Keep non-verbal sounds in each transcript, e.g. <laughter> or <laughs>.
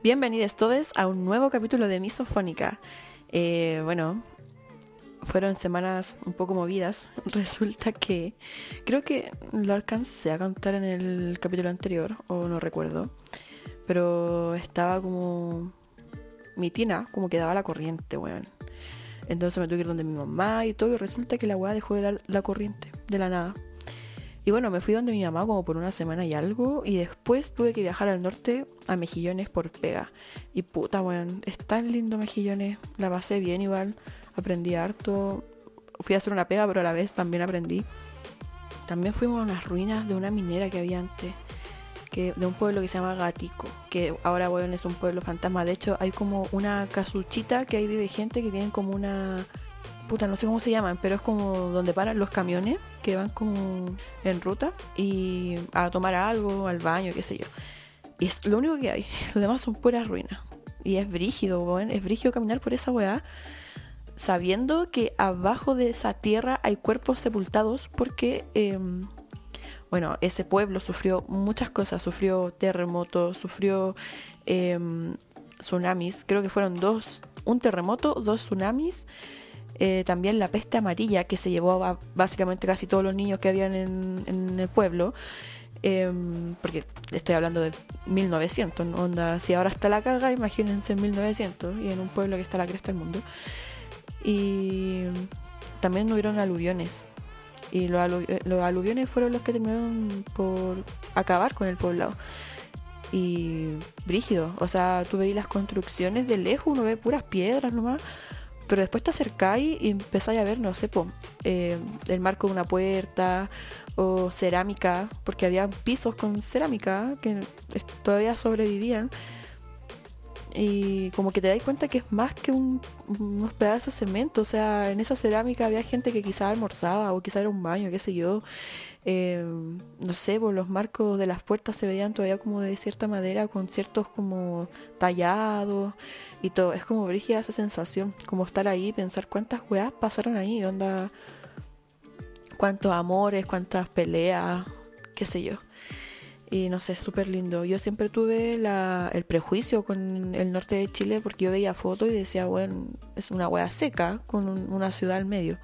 Bienvenidos todos a un nuevo capítulo de Misofónica. Eh, bueno, fueron semanas un poco movidas. <laughs> Resulta que creo que lo alcancé a contar en el capítulo anterior, o no recuerdo. Pero estaba como. Mi tina, como que daba la corriente, weón. Entonces me tuve que ir donde mi mamá y todo, y resulta que la weá dejó de dar la corriente, de la nada. Y bueno, me fui donde mi mamá como por una semana y algo. Y después tuve que viajar al norte a Mejillones por pega. Y puta, weón, es tan lindo Mejillones. La pasé bien igual. Aprendí harto. Fui a hacer una pega, pero a la vez también aprendí. También fuimos a unas ruinas de una minera que había antes. Que, de un pueblo que se llama Gatico. Que ahora, weón, es un pueblo fantasma. De hecho, hay como una casuchita que ahí vive gente que tienen como una puta, no sé cómo se llaman, pero es como donde paran los camiones que van como en ruta y a tomar algo, al baño, qué sé yo. Y es lo único que hay. <laughs> Los demás son puras ruinas. Y es brígido, weón. Es brígido caminar por esa weá sabiendo que abajo de esa tierra hay cuerpos sepultados porque, em, bueno, ese pueblo sufrió muchas cosas. Sufrió terremotos, sufrió em, tsunamis. Creo que fueron dos, un terremoto, dos tsunamis eh, también la peste amarilla que se llevó a básicamente casi todos los niños que habían en, el pueblo. Em, porque estoy hablando de 1900, onda, si ahora está la caga, imagínense en 1900 y en un pueblo que está la cresta del mundo. Y también hubieron aluviones. Y los, los aluviones fueron los que terminaron por acabar con el poblado. Y brígido, o sea, tú veis las construcciones de lejos, uno ve puras piedras nomás pero después te acercáis y empezáis a ver, no sé, eh, el marco de una puerta o cerámica, porque había pisos con cerámica que todavía sobrevivían. Y como que te das cuenta que es más que unos pedazos de cemento. O sea, en esa cerámica había gente que quizá almorzaba o quizá era un baño, qué sé yo. Eh, no sé, pues los marcos de las puertas se veían todavía como de cierta madera, con ciertos como tallados y todo. Es como brígida esa sensación, como estar ahí, pensar cuántas weas pasaron ahí, onda, cuántos amores, cuántas peleas, qué sé yo. Y no sé, súper lindo. Yo siempre tuve el prejuicio con el norte de Chile porque yo veía fotos y decía, bueno, es una wea seca con una ciudad al medio.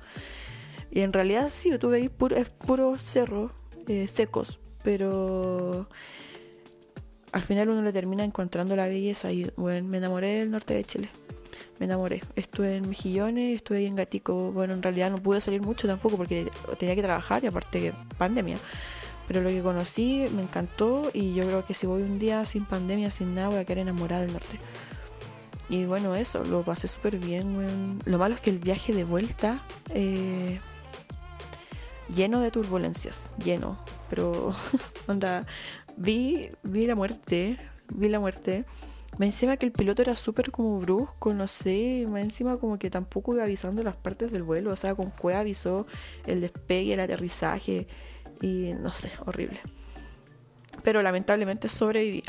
Y en realidad sí, tuve ahí puro, es puro cerro, eh, secos, pero al final uno le termina encontrando la belleza y bueno, me enamoré del norte de Chile. Me enamoré. Estuve en Mejillones, estuve ahí en Gatico. Bueno, en realidad no pude salir mucho tampoco porque tenía que trabajar y aparte que pandemia. Pero lo que conocí me encantó y yo creo que si voy un día sin pandemia, sin nada, voy a quedar enamorada del norte. Y bueno, eso, lo pasé súper bien. Lo malo es que el viaje de vuelta eh, lleno de turbulencias, lleno. Pero, <laughs> onda, vi, vi la muerte, vi la muerte. Me encima que el piloto era súper como brusco, no sé, me encima como que tampoco iba avisando las partes del vuelo, o sea, con cueva avisó el despegue, el aterrizaje y no sé, horrible. Pero lamentablemente sobreviví.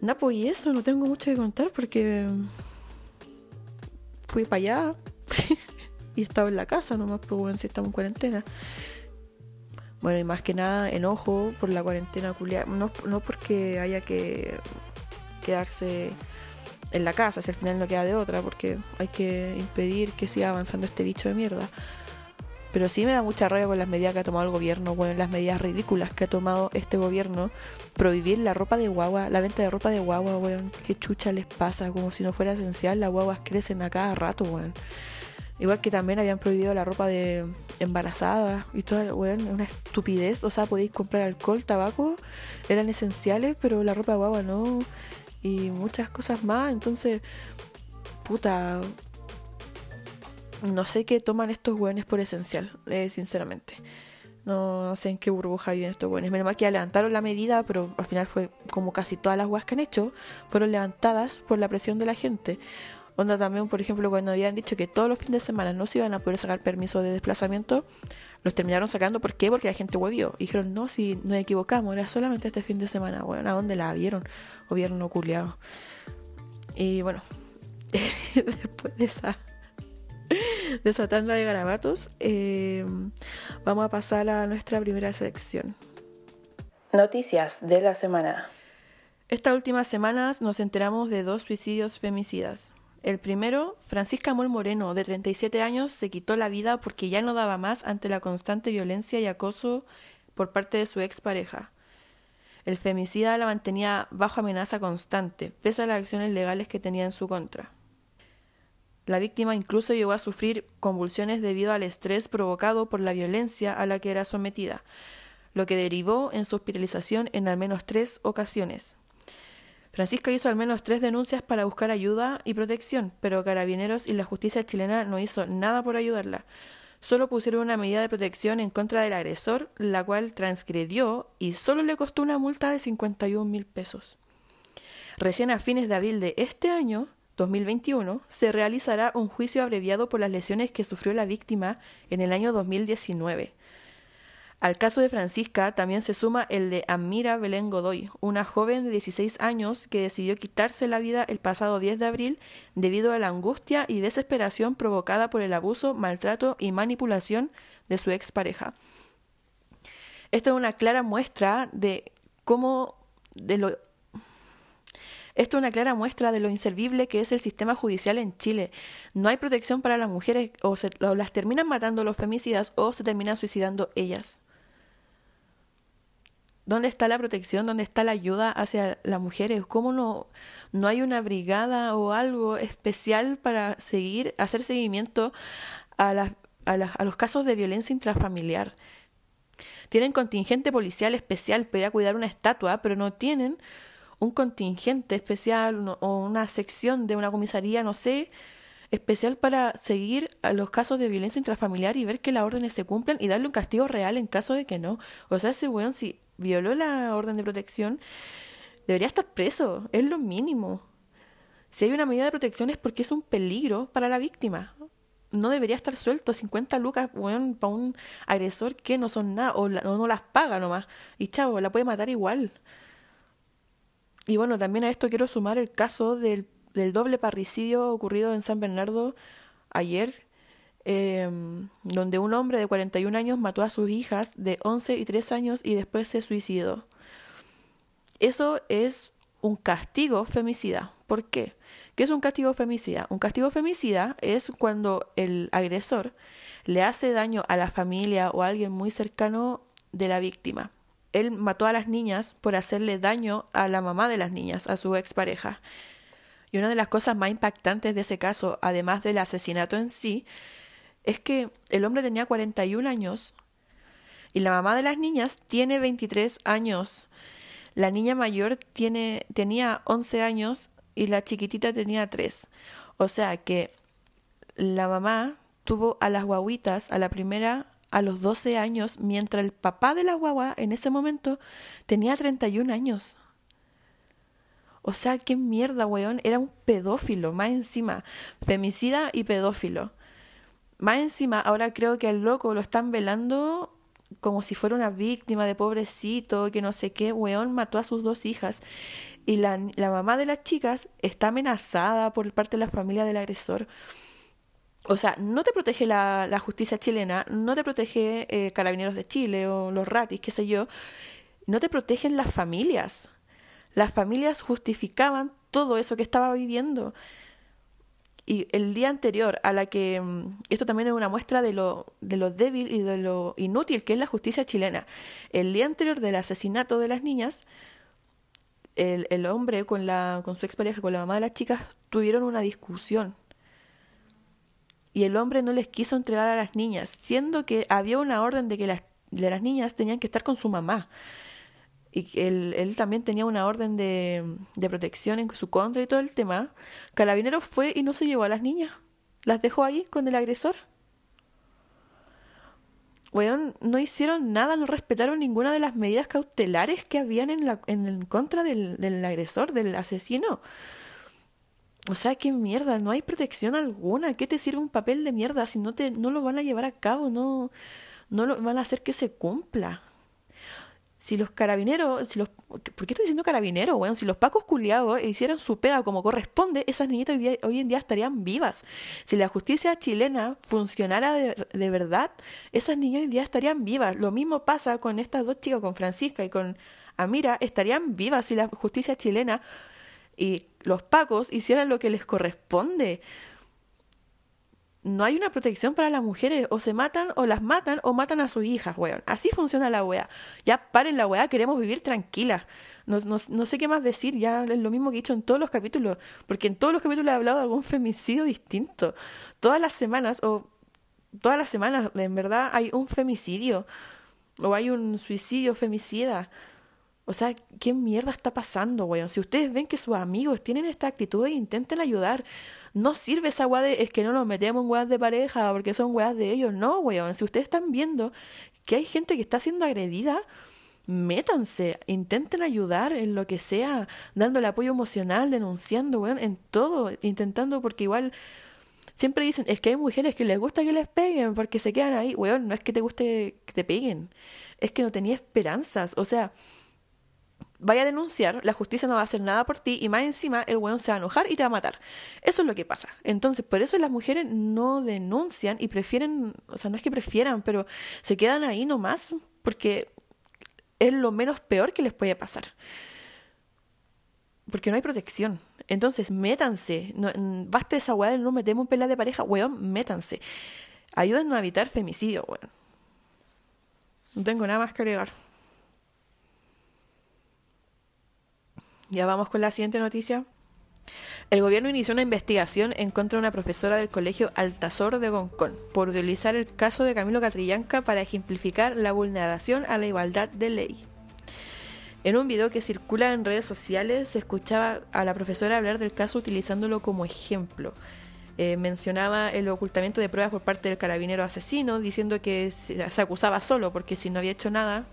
No, pues y eso, no tengo mucho que contar porque fui para allá. <laughs> y estaba en la casa nomás, pues bueno, si estamos en cuarentena. Bueno, y más que nada enojo por la cuarentena culiada. No, no porque haya que quedarse en la casa, si al final no queda de otra, porque hay que impedir que siga avanzando este bicho de mierda. Pero sí me da mucha rabia con las medidas que ha tomado el gobierno, bueno, las medidas ridículas que ha tomado este gobierno. Prohibir la ropa de guagua, la venta de ropa de guagua, weón. Qué chucha les pasa, como si no fuera esencial, las guaguas crecen a cada rato, weón. Igual que también habían prohibido la ropa de embarazada y toda, bueno, una estupidez. O sea, podéis comprar alcohol, tabaco, eran esenciales, pero la ropa de guagua no. Y muchas cosas más. Entonces, puta. No sé qué toman estos weones por esencial, eh, sinceramente. No sé en qué burbuja viven estos weones. Menos mal que levantaron la medida, pero al final fue como casi todas las weas que han hecho, fueron levantadas por la presión de la gente. Onda también, por ejemplo, cuando habían dicho que todos los fines de semana no se iban a poder sacar permiso de desplazamiento, los terminaron sacando. ¿Por qué? Porque la gente huevió. Y dijeron, no, si nos equivocamos, era solamente este fin de semana. Bueno, ¿a dónde la vieron? Gobierno culiado. Y bueno, <laughs> después de esa, de esa tanda de garabatos, eh, vamos a pasar a nuestra primera sección. Noticias de la semana. Estas últimas semanas nos enteramos de dos suicidios femicidas. El primero, Francisca Mol Moreno, de 37 años, se quitó la vida porque ya no daba más ante la constante violencia y acoso por parte de su expareja. El femicida la mantenía bajo amenaza constante, pese a las acciones legales que tenía en su contra. La víctima incluso llegó a sufrir convulsiones debido al estrés provocado por la violencia a la que era sometida, lo que derivó en su hospitalización en al menos tres ocasiones. Francisca hizo al menos tres denuncias para buscar ayuda y protección, pero Carabineros y la justicia chilena no hizo nada por ayudarla. Solo pusieron una medida de protección en contra del agresor, la cual transgredió y solo le costó una multa de 51 mil pesos. Recién a fines de abril de este año, 2021, se realizará un juicio abreviado por las lesiones que sufrió la víctima en el año 2019. Al caso de Francisca también se suma el de Amira Belén Godoy, una joven de 16 años que decidió quitarse la vida el pasado 10 de abril debido a la angustia y desesperación provocada por el abuso, maltrato y manipulación de su expareja. Esto es una clara muestra de cómo de lo esto es una clara muestra de lo inservible que es el sistema judicial en Chile. No hay protección para las mujeres o, se, o las terminan matando los femicidas o se terminan suicidando ellas. ¿Dónde está la protección? ¿Dónde está la ayuda hacia las mujeres? ¿Cómo no, no hay una brigada o algo especial para seguir, hacer seguimiento a, a, a los casos de violencia intrafamiliar? Tienen contingente policial especial para ir a cuidar una estatua, pero no tienen un contingente especial o una sección de una comisaría, no sé, especial para seguir a los casos de violencia intrafamiliar y ver que las órdenes se cumplan y darle un castigo real en caso de que no. O sea, ese weón, si violó la orden de protección, debería estar preso, es lo mínimo. Si hay una medida de protección es porque es un peligro para la víctima. No debería estar suelto 50 lucas bueno, para un agresor que no son nada o, no las paga nomás. Y chavo, la puede matar igual. Y bueno, también a esto quiero sumar el caso del, del doble parricidio ocurrido en San Bernardo ayer, Em, donde un hombre de 41 años mató a sus hijas de 11 y 3 años y después se suicidó. Eso es un castigo femicida. ¿Por qué? ¿Qué es un castigo femicida? Un castigo femicida es cuando el agresor le hace daño a la familia o a alguien muy cercano de la víctima. Él mató a las niñas por hacerle daño a la mamá de las niñas, a su expareja. Y una de las cosas más impactantes de ese caso, además del asesinato en sí, es que el hombre tenía 41 años y la mamá de las niñas tiene 23 años. La niña mayor tiene, tenía 11 años y la chiquitita tenía 3. O sea que la mamá tuvo a las guaguitas, a la primera a los 12 años, mientras el papá de la guagua en ese momento tenía 31 años. O sea, qué mierda, weón. Era un pedófilo, más encima. Femicida y pedófilo. Más encima, ahora creo que al loco lo están velando como si fuera una víctima de pobrecito, que no sé qué, weón, mató a sus dos hijas. Y la, la mamá de las chicas está amenazada por parte de la familia del agresor. O sea, no te protege la, la justicia chilena, no te protege eh, Carabineros de Chile o los ratis, qué sé yo, no te protegen las familias. Las familias justificaban todo eso que estaba viviendo. Y el día anterior a la que, mm, esto también es una muestra de lo, de lo débil y de lo inútil que es la justicia chilena, el día anterior del asesinato de las niñas, el, el hombre con, la, con su expareja, con la mamá de las chicas, tuvieron una discusión. Y el hombre no les quiso entregar a las niñas, siendo que había una orden de que las, de las niñas tenían que estar con su mamá y él, él también tenía una orden de, de protección en su contra y todo el tema, Carabinero fue y no se llevó a las niñas. Las dejó ahí con el agresor. Weón, no hicieron nada, no respetaron ninguna de las medidas cautelares que habían en, la, en contra del, del agresor, del asesino. O sea, qué mierda, no hay protección alguna. ¿Qué te sirve un papel de mierda si no te no lo van a llevar a cabo, no no lo van a hacer que se cumpla? Si los carabineros, si los, ¿por qué estoy diciendo carabineros, bueno, Si los pacos culiados hicieran su pega como corresponde, esas niñitas hoy, en día estarían vivas. Si la justicia chilena funcionara de, verdad, esas niñas hoy en día estarían vivas. Lo mismo pasa con estas dos chicas, con Francisca y con Amira estarían vivas si la justicia chilena y los pacos hicieran lo que les corresponde. No hay una protección para las mujeres, o se matan, o las matan, o matan a sus hijas, weón. Así funciona la weá. Ya paren la weá, queremos vivir tranquilas. No, no, no, sé qué más decir, ya es lo mismo que he dicho en todos los capítulos, porque en todos los capítulos he hablado de algún femicidio distinto. Todas las semanas, o todas las semanas, en verdad, hay un femicidio, o hay un suicidio femicida. O sea, ¿qué mierda está pasando, weón? Si ustedes ven que sus amigos tienen esta actitud e intenten ayudar, no sirve esa weá de es que no nos metemos en weas de pareja porque son weas de ellos. No, weón. Si ustedes están viendo que hay gente que está siendo agredida, métanse, intenten ayudar en lo que sea, dándole apoyo emocional, denunciando, weón, en todo, intentando, porque igual siempre dicen, es que hay mujeres que les gusta que les peguen porque se quedan ahí, weón, no es que te guste que te peguen, es que no tenía esperanzas, o sea, vaya a denunciar, la justicia no va a hacer nada por ti y más encima el weón se va a enojar y te va a matar. Eso es lo que pasa. Entonces, por eso las mujeres no denuncian y prefieren, o sea, no es que prefieran, pero se quedan ahí nomás porque es lo menos peor que les puede pasar. Porque no hay protección. Entonces, métanse. No, basta esa weá de no metemos un de pareja. Weón, métanse. Ayúdennos a evitar femicidio, weón. No tengo nada más que agregar. Ya vamos con la siguiente noticia. El gobierno inició una investigación en contra de una profesora del colegio Altazor de Goncón por utilizar el caso de Camilo Catrillanca para ejemplificar la vulneración a la igualdad de ley. En un video que circula en redes sociales se escuchaba a la profesora hablar del caso utilizándolo como ejemplo. Eh, mencionaba el ocultamiento de pruebas por parte del carabinero asesino, diciendo que se acusaba solo porque si no había hecho nada,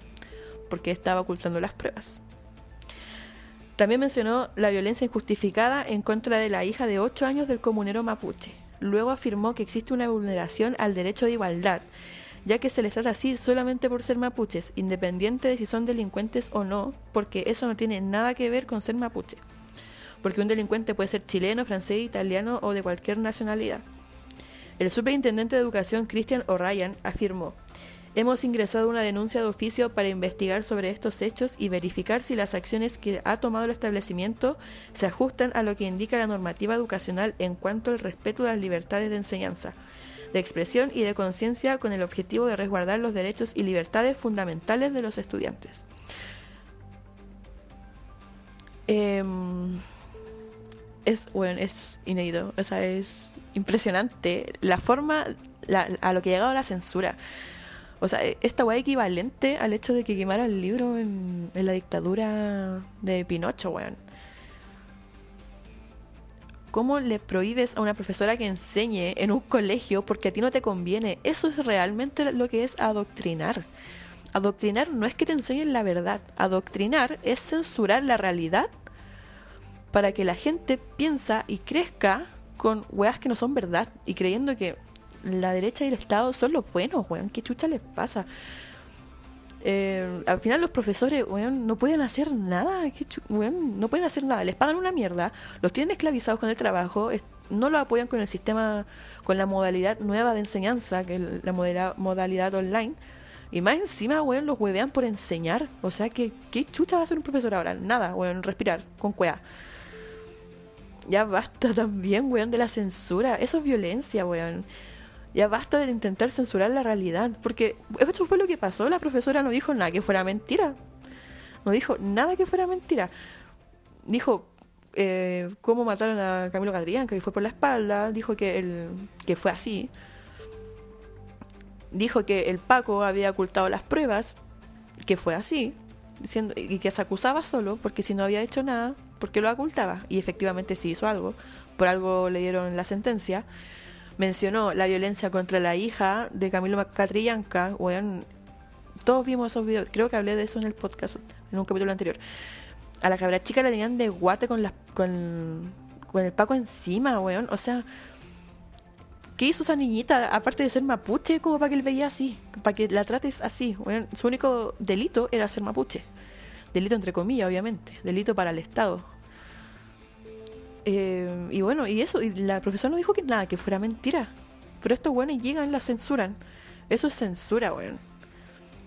porque estaba ocultando las pruebas. También mencionó la violencia injustificada en contra de la hija de 8 años del comunero mapuche. Luego afirmó que existe una vulneración al derecho de igualdad, ya que se les trata así solamente por ser mapuches, independiente de si son delincuentes o no, porque eso no tiene nada que ver con ser mapuche. Porque un delincuente puede ser chileno, francés, italiano o de cualquier nacionalidad. El superintendente de educación Christian O'Ryan afirmó, Hemos ingresado una denuncia de oficio para investigar sobre estos hechos y verificar si las acciones que ha tomado el establecimiento se ajustan a lo que indica la normativa educacional en cuanto al respeto de las libertades de enseñanza, de expresión y de conciencia con el objetivo de resguardar los derechos y libertades fundamentales de los estudiantes. Em, es, bueno, es inédito, o sea, es impresionante la forma a lo que ha llegado la censura. O sea, esta weá equivalente al hecho de que quemara el libro en, la dictadura de Pinocho, weón. ¿Cómo le prohíbes a una profesora que enseñe en un colegio porque a ti no te conviene? Eso es realmente lo que es adoctrinar. Adoctrinar no es que te enseñen la verdad. Adoctrinar es censurar la realidad para que la gente piensa y crezca con weas que no son verdad y creyendo que la derecha y el Estado son los buenos, weón. ¿Qué chucha les pasa? Eh, al final los profesores, weón, no pueden hacer nada. no pueden hacer nada. Les pagan una mierda. Los tienen esclavizados con el trabajo. no lo apoyan con el sistema, con la modalidad nueva de enseñanza, que es la modalidad online. Y más encima, weón, los huevean por enseñar. O sea, que ¿qué chucha va a ser un profesor ahora? Nada, weón, respirar, con cuea. Ya basta también, weón, de la censura. Eso es violencia, weón. Ya basta de intentar censurar la realidad, porque eso fue lo que pasó. La profesora no dijo nada que fuera mentira. No dijo nada que fuera mentira. Dijo eh, cómo mataron a Camilo Gadrián, que fue por la espalda. Dijo que, el, que fue así. Dijo que el Paco había ocultado las pruebas, que fue así. Diciendo, y que se acusaba solo, porque si no había hecho nada, porque lo ocultaba. Y efectivamente sí hizo algo. Por algo le dieron la sentencia mencionó la violencia contra la hija de Camilo Catrillanca, bueno, todos vimos esos videos, creo que hablé de eso en el podcast, en un capítulo anterior. A la cabra chica la tenían de guate con, con, con el Paco encima, weón. O sea, ¿qué hizo esa niñita? Aparte de ser mapuche, como para que él veía así, para que la trates así. Weón. Su único delito era ser mapuche. Delito entre comillas, obviamente. Delito para el Estado. Eh, y bueno, y eso, y la profesora no dijo que nada, que fuera mentira. Pero estos weones llegan, la censuran. Eso es censura, weón.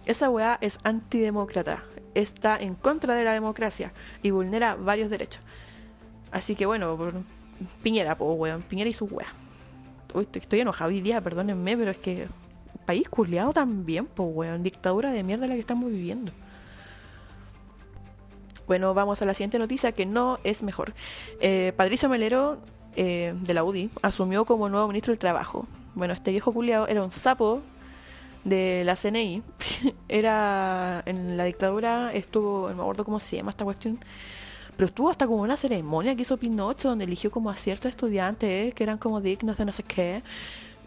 Esa weá es antidemócrata. está en contra de la democracia y vulnera varios derechos. Así que bueno, por Piñera, pues weón, Piñera y su wea. Uy, estoy, enojado hoy día, perdónenme, pero es que país culiado también, pues weón, dictadura de mierda la que estamos viviendo. Bueno, vamos a la siguiente noticia que no es mejor. Eh, Patricio Melero eh, de la UDI asumió como nuevo ministro del Trabajo. Bueno, este viejo culiado era un sapo de la CNI. <laughs> era en la dictadura, estuvo, no me acuerdo cómo se llama esta cuestión, pero estuvo hasta como una ceremonia que hizo Pinocho donde eligió como a ciertos estudiantes que eran como dignos de no sé qué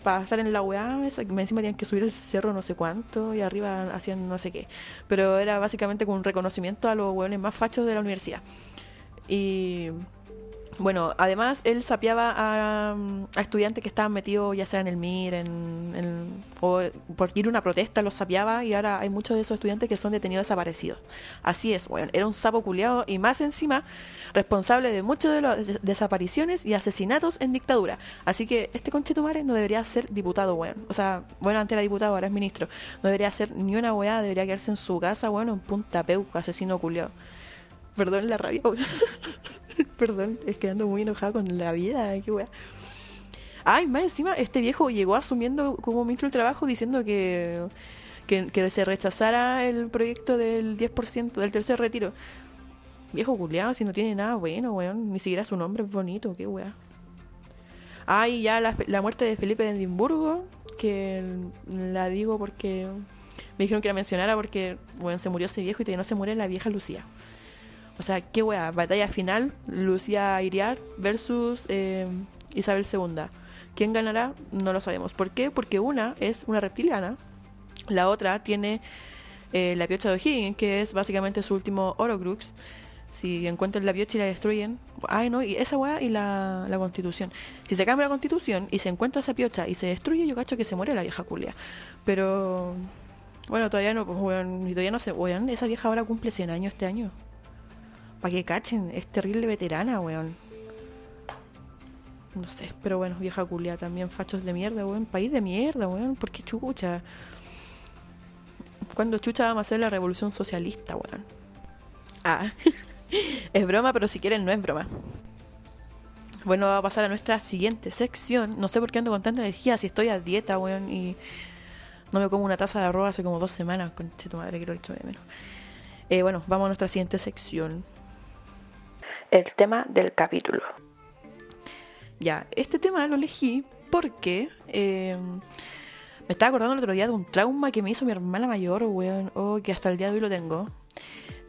para estar en la weá, me encima tenían que subir el cerro no sé cuánto y arriba hacían no sé qué. Pero era básicamente un reconocimiento a los weones más fachos de la universidad. Y bueno, además él sapeaba a, estudiantes que estaban metidos ya sea en el MIR, en, o por ir a una protesta los sapeaba y ahora hay muchos de esos estudiantes que son detenidos desaparecidos. Así es, bueno, era un sapo culiado y más encima responsable de muchas de las desapariciones y asesinatos en dictadura. Así que este conchetumare no debería ser diputado, weón. O sea, bueno, antes era diputado, ahora es ministro. No debería ser ni una weá, debería quedarse en su casa, bueno, en Punta Peuco, asesino culiado. Perdón la rabia, <laughs> <laughs> Perdón, es que ando muy enojada con la vida, qué wea. Ay, más encima, este viejo llegó asumiendo como ministro del trabajo diciendo que, que, se rechazara el proyecto del 10% del tercer retiro. Viejo culiado, si no tiene nada bueno, weón. Ni siquiera su nombre es bonito, qué wea. Ay, ya la, la muerte de Felipe de Edimburgo, que la digo porque me dijeron que la mencionara porque, bueno, se murió ese viejo y todavía no se muere la vieja Lucía. O sea, qué wea, batalla final, Lucía Iriar versus eh, Isabel II. ¿Quién ganará? No lo sabemos. ¿Por qué? Porque una es una reptiliana, la otra tiene eh, la piocha de O'Higgins, que es básicamente su último Orocrux. Si encuentran la piocha y la destruyen, ay no, y esa weá y la, la constitución. Si se cambia la constitución y se encuentra esa piocha y se destruye, yo cacho que se muere la vieja culia. Pero bueno, todavía no, pues, todavía no se, weón, esa vieja ahora cumple 100 años este año. Para que cachen, es terrible veterana, weón. No sé, pero bueno, vieja culia también, fachos de mierda, weón. País de mierda, weón. ¿Por qué chucha? Cuando chucha vamos a hacer la revolución socialista, weón. Ah, <laughs> es broma, pero si quieren no es broma. Bueno, va a pasar a nuestra siguiente sección. No sé por qué ando con tanta energía, si estoy a dieta, weón, y no me como una taza de arroz hace como dos semanas. Conche tu madre, he hecho de menos. Eh, bueno, vamos a nuestra siguiente sección el tema del capítulo. Ya, este tema lo elegí porque eh, me estaba acordando el otro día de un trauma que me hizo mi hermana mayor, weón, o que hasta el día de hoy lo tengo.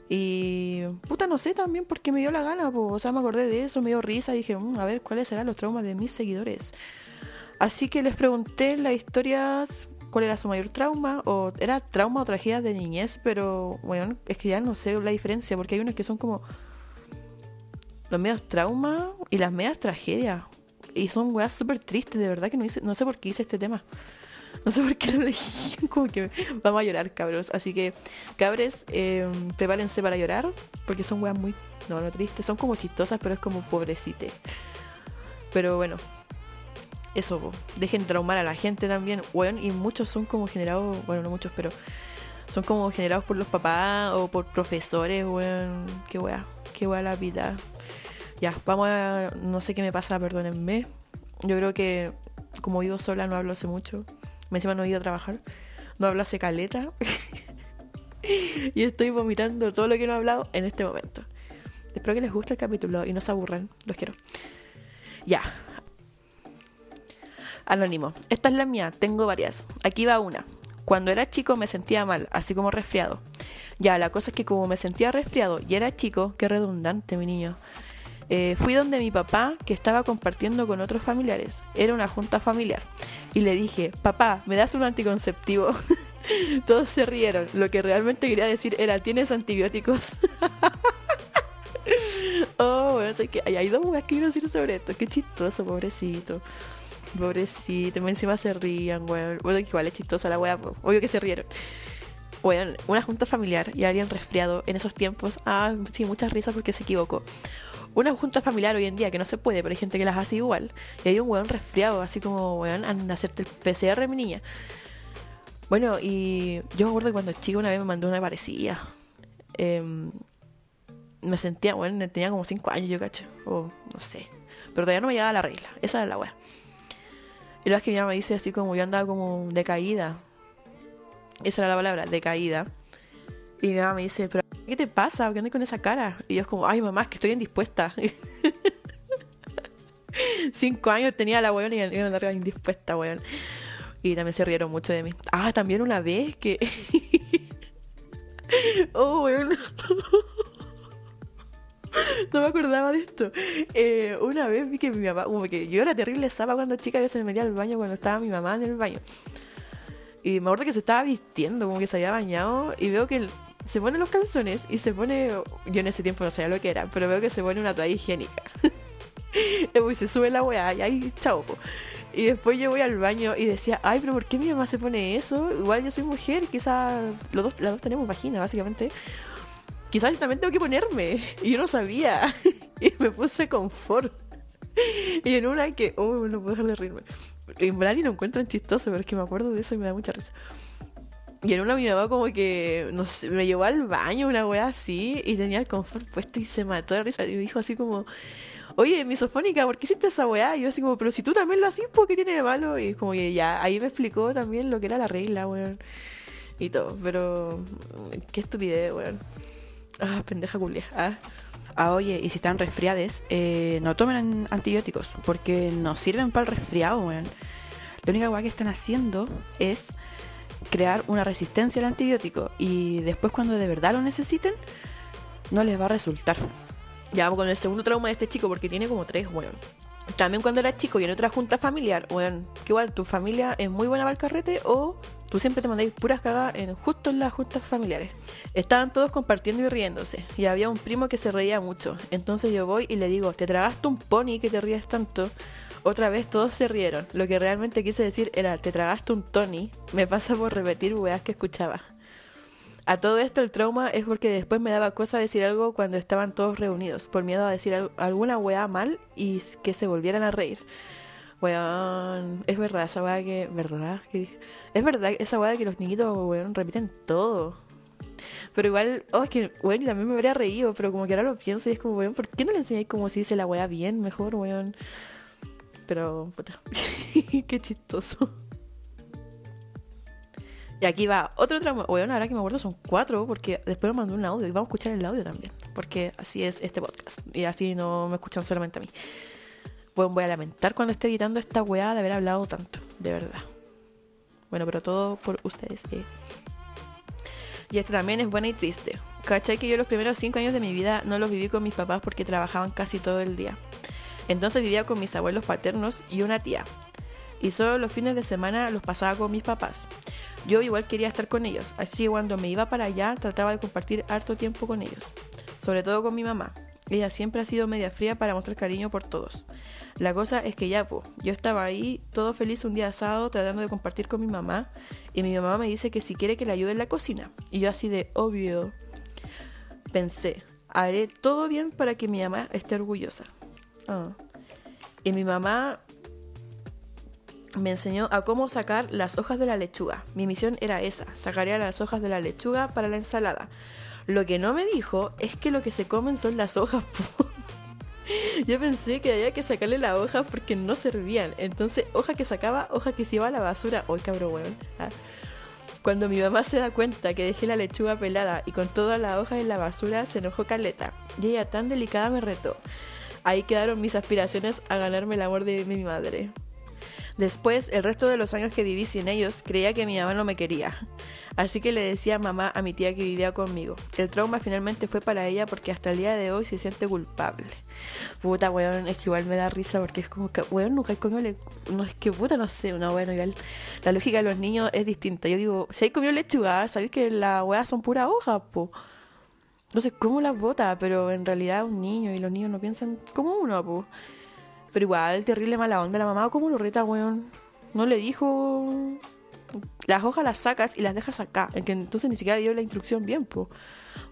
Y puta, no sé también por qué me dio la gana, o sea, me acordé de eso, me dio risa y dije, mm, a ver cuáles serán los traumas de mis seguidores. Así que les pregunté las historias cuál era su mayor trauma, o era trauma o tragedia de niñez, pero bueno, es que ya no sé la diferencia, porque hay unos que son como los medios traumas y las medias tragedias. Y son weas súper tristes, de verdad que no, hice, no sé por qué hice este tema. No sé por qué lo elegí, <laughs> como que vamos a llorar, cabros. Así que, cabres, eh, prepárense para llorar, porque son weas muy, no, no tristes, son como chistosas, pero es como pobrecite. Pero bueno, eso, dejen traumar a la gente también, weón, y muchos son como generados, bueno, no muchos, pero son como generados por los papás o por profesores, weón, qué wea, qué wea la vida. Ya, vamos a. No sé qué me pasa, perdónenme. Yo creo que como vivo sola no hablo hace mucho. Me encima no he ido a trabajar. No hablo hace caleta. <laughs> y estoy vomitando todo lo que no he hablado en este momento. Espero que les guste el capítulo y no se aburran. Los quiero. Ya. Anónimo. Esta es la mía. Tengo varias. Aquí va una. Cuando era chico me sentía mal, así como resfriado. Ya, la cosa es que como me sentía resfriado y era chico, qué redundante mi niño. Eh, fui donde mi papá, que estaba compartiendo con otros familiares. Era una junta familiar. Y le dije, papá, ¿me das un anticonceptivo? <laughs> Todos se rieron. Lo que realmente quería decir era, ¿tienes antibióticos? <laughs> oh, bueno, sé que hay, dos cosas que quiero decir sobre esto. Qué chistoso, pobrecito. Pobrecito, encima se rían, weón. Bueno, igual es chistosa la weá, obvio que se rieron. Bueno, una junta familiar y alguien resfriado en esos tiempos. Ah, sí, muchas risas porque se equivocó una junta familiar hoy en día que no se puede, pero hay gente que las hace igual. Y hay un weón resfriado, así como, weón, anda a hacerte el PCR, mi niña. Bueno, y yo me acuerdo que cuando chico una vez me mandó una parecida. em, me sentía, bueno, tenía como 5 años, yo cacho, o no sé. Pero todavía no me llegaba la regla, esa era la wea. Y luego es que mi mamá me dice así como yo andaba como decaída. Esa era la palabra, decaída. Y mi mamá me dice, pero ¿qué te pasa? ¿Qué andas con esa cara? Y yo es como, ay mamá, es que estoy indispuesta. <laughs> Cinco años tenía la weón y me andaba indispuesta, weón. Y también se rieron mucho de mí. Ah, también una vez que... <laughs> oh, weón. <laughs> no me acordaba de esto. Eh, una vez vi que mi mamá, como que yo era terrible sapa cuando chica, yo se me metía al baño cuando estaba mi mamá en el baño. Y me acuerdo que se estaba vistiendo, como que se había bañado, y veo que se pone los calzones y se pone, yo en ese tiempo no sabía lo que era, pero veo que se pone una toalla higiénica. <laughs> y se sube la weá y ahí, chao. Y después yo voy al baño y decía, ay, pero ¿por qué mi mamá se pone eso? Igual yo soy mujer, quizá los dos, las dos tenemos vagina, básicamente quizás yo también tengo que ponerme. <laughs> Y yo no sabía. <laughs> y me puse confort. Y en una que, oh, no puedo dejar de reírme. En verdad ni lo encuentran chistoso, pero es que me acuerdo de eso y me da mucha risa. Y en una mi mamá como que, no sé, me llevó al baño, una wea así, y tenía el confort puesto y se mató de risa. Y dijo así como, oye, misofónica, ¿por qué hiciste esa weá? Y yo así como, pero si tú también lo haces, ¿por qué tiene de malo? Y como que ya, ahí me explicó también lo que era la regla, weón. Y todo, pero qué estupidez, weón. Ah, pendeja culia. Ah. ah. oye, y si están resfriados, eh, no tomen antibióticos, porque no sirven para el resfriado, weón. La única weá que están haciendo es crear una resistencia al antibiótico y después cuando de verdad lo necesiten, no les va a resultar. Ya vamos con el segundo trauma de este chico, porque tiene como tres, weón. También cuando era chico y en otra junta familiar, weón, que igual tu familia es muy buena para el carrete o Tú siempre te mandáis puras cagadas en, justo en las juntas familiares. Estaban todos compartiendo y riéndose. Y había un primo que se reía mucho. Entonces yo voy y le digo, ¿te tragaste un pony que te ríes tanto? Otra vez todos se rieron. Lo que realmente quise decir era, ¿te tragaste un Tony? Me pasa por repetir weas que escuchaba. A todo esto el trauma es porque después me daba cosa decir algo cuando estaban todos reunidos, por miedo a decir alguna wea mal y que se volvieran a reír. Weón, es verdad esa weá que. ¿Verdad? es verdad esa weá que los niñitos, weón, repiten todo. Pero igual, oh, es que, weón, también me habría reído, pero como que ahora lo pienso y es como, weón, ¿por qué no le enseñáis como si dice la weá bien, mejor, weón? Pero, puta, <laughs> qué chistoso. Y aquí va otro tramo. Weón, ahora que me acuerdo son cuatro, porque después me mandó un audio y vamos a escuchar el audio también, porque así es este podcast. Y así no me escuchan solamente a mí voy a lamentar cuando esté editando esta weá de haber hablado tanto, de verdad. Bueno, pero todo por ustedes. Eh. Y este también es buena y triste. ¿Cachai que yo los primeros cinco años de mi vida no los viví con mis papás porque trabajaban casi todo el día? Entonces vivía con mis abuelos paternos y una tía. Y solo los fines de semana los pasaba con mis papás. Yo igual quería estar con ellos, así que cuando me iba para allá trataba de compartir harto tiempo con ellos. Sobre todo con mi mamá. Ella siempre ha sido media fría para mostrar cariño por todos. La cosa es que ya, yo estaba ahí todo feliz un día asado tratando de compartir con mi mamá y mi mamá me dice que si quiere que le ayude en la cocina. Y yo así de obvio pensé, haré todo bien para que mi mamá esté orgullosa. Ah. Y mi mamá me enseñó a cómo sacar las hojas de la lechuga. Mi misión era esa, sacaría las hojas de la lechuga para la ensalada. Lo que no me dijo es que lo que se comen son las hojas. <laughs> Yo pensé que había que sacarle la hoja porque no servían. Entonces, hoja que sacaba, hoja que se iba a la basura. ¡Uy, cabrón, weón! Ah. Cuando mi mamá se da cuenta que dejé la lechuga pelada y con todas las hojas en la basura, se enojó caleta. Y ella tan delicada me retó. Ahí quedaron mis aspiraciones a ganarme el amor de mi madre. Después, el resto de los años que viví sin ellos, creía que mi mamá no me quería. Así que le decía mamá a mi tía que vivía conmigo. El trauma finalmente fue para ella porque hasta el día de hoy se siente culpable. Puta, weón, es que igual me da risa porque es como que, weón, nunca hay comido le... No, es que puta, no sé, una bueno, igual. La lógica de los niños es distinta. Yo digo, si hay comido lechuga, sabéis que las weas son pura hoja, po. Entonces, ¿cómo las bota? Pero en realidad un niño y los niños no piensan como uno, po. Pero igual, terrible mala onda la mamá, ¿cómo lo reta, weón? No le dijo. Las hojas las sacas y las dejas acá. entonces ni siquiera le dio la instrucción bien, po.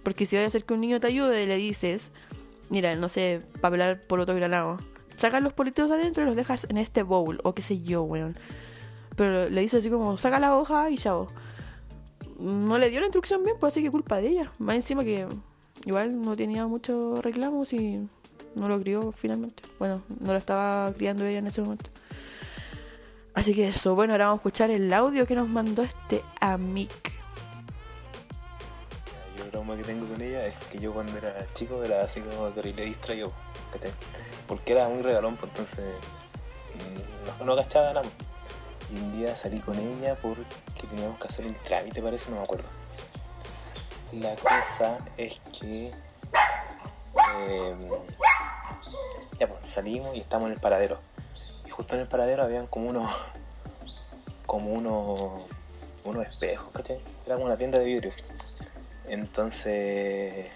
Porque si vaya a hacer que un niño te ayude, le dices, mira, no sé, para hablar por otro granado. Sacas los politos de adentro y los dejas en este bowl, o qué sé yo, weón. Pero le dices así como, saca la hoja y chao. no le dio la instrucción bien, pues así que culpa de ella. Más encima que igual no tenía muchos reclamos y no lo crió finalmente. Bueno, no lo estaba criando ella en ese momento. Así que eso, bueno, ahora vamos a escuchar el audio que nos mandó este amic. Yo el trauma que tengo con ella es que yo cuando era chico era así como terrible distraído, ¿cachai? Porque era muy regalón, pues entonces mm, no, no cachaba nada. Y un día salí con ella porque teníamos que hacer un trámite, parece, no me acuerdo. La cosa es que eh, ya pues salimos y estamos en el paradero. Y justo en el paradero habían como unos como unos unos espejos, ¿cachai? Era como una tienda de vidrio. Entonces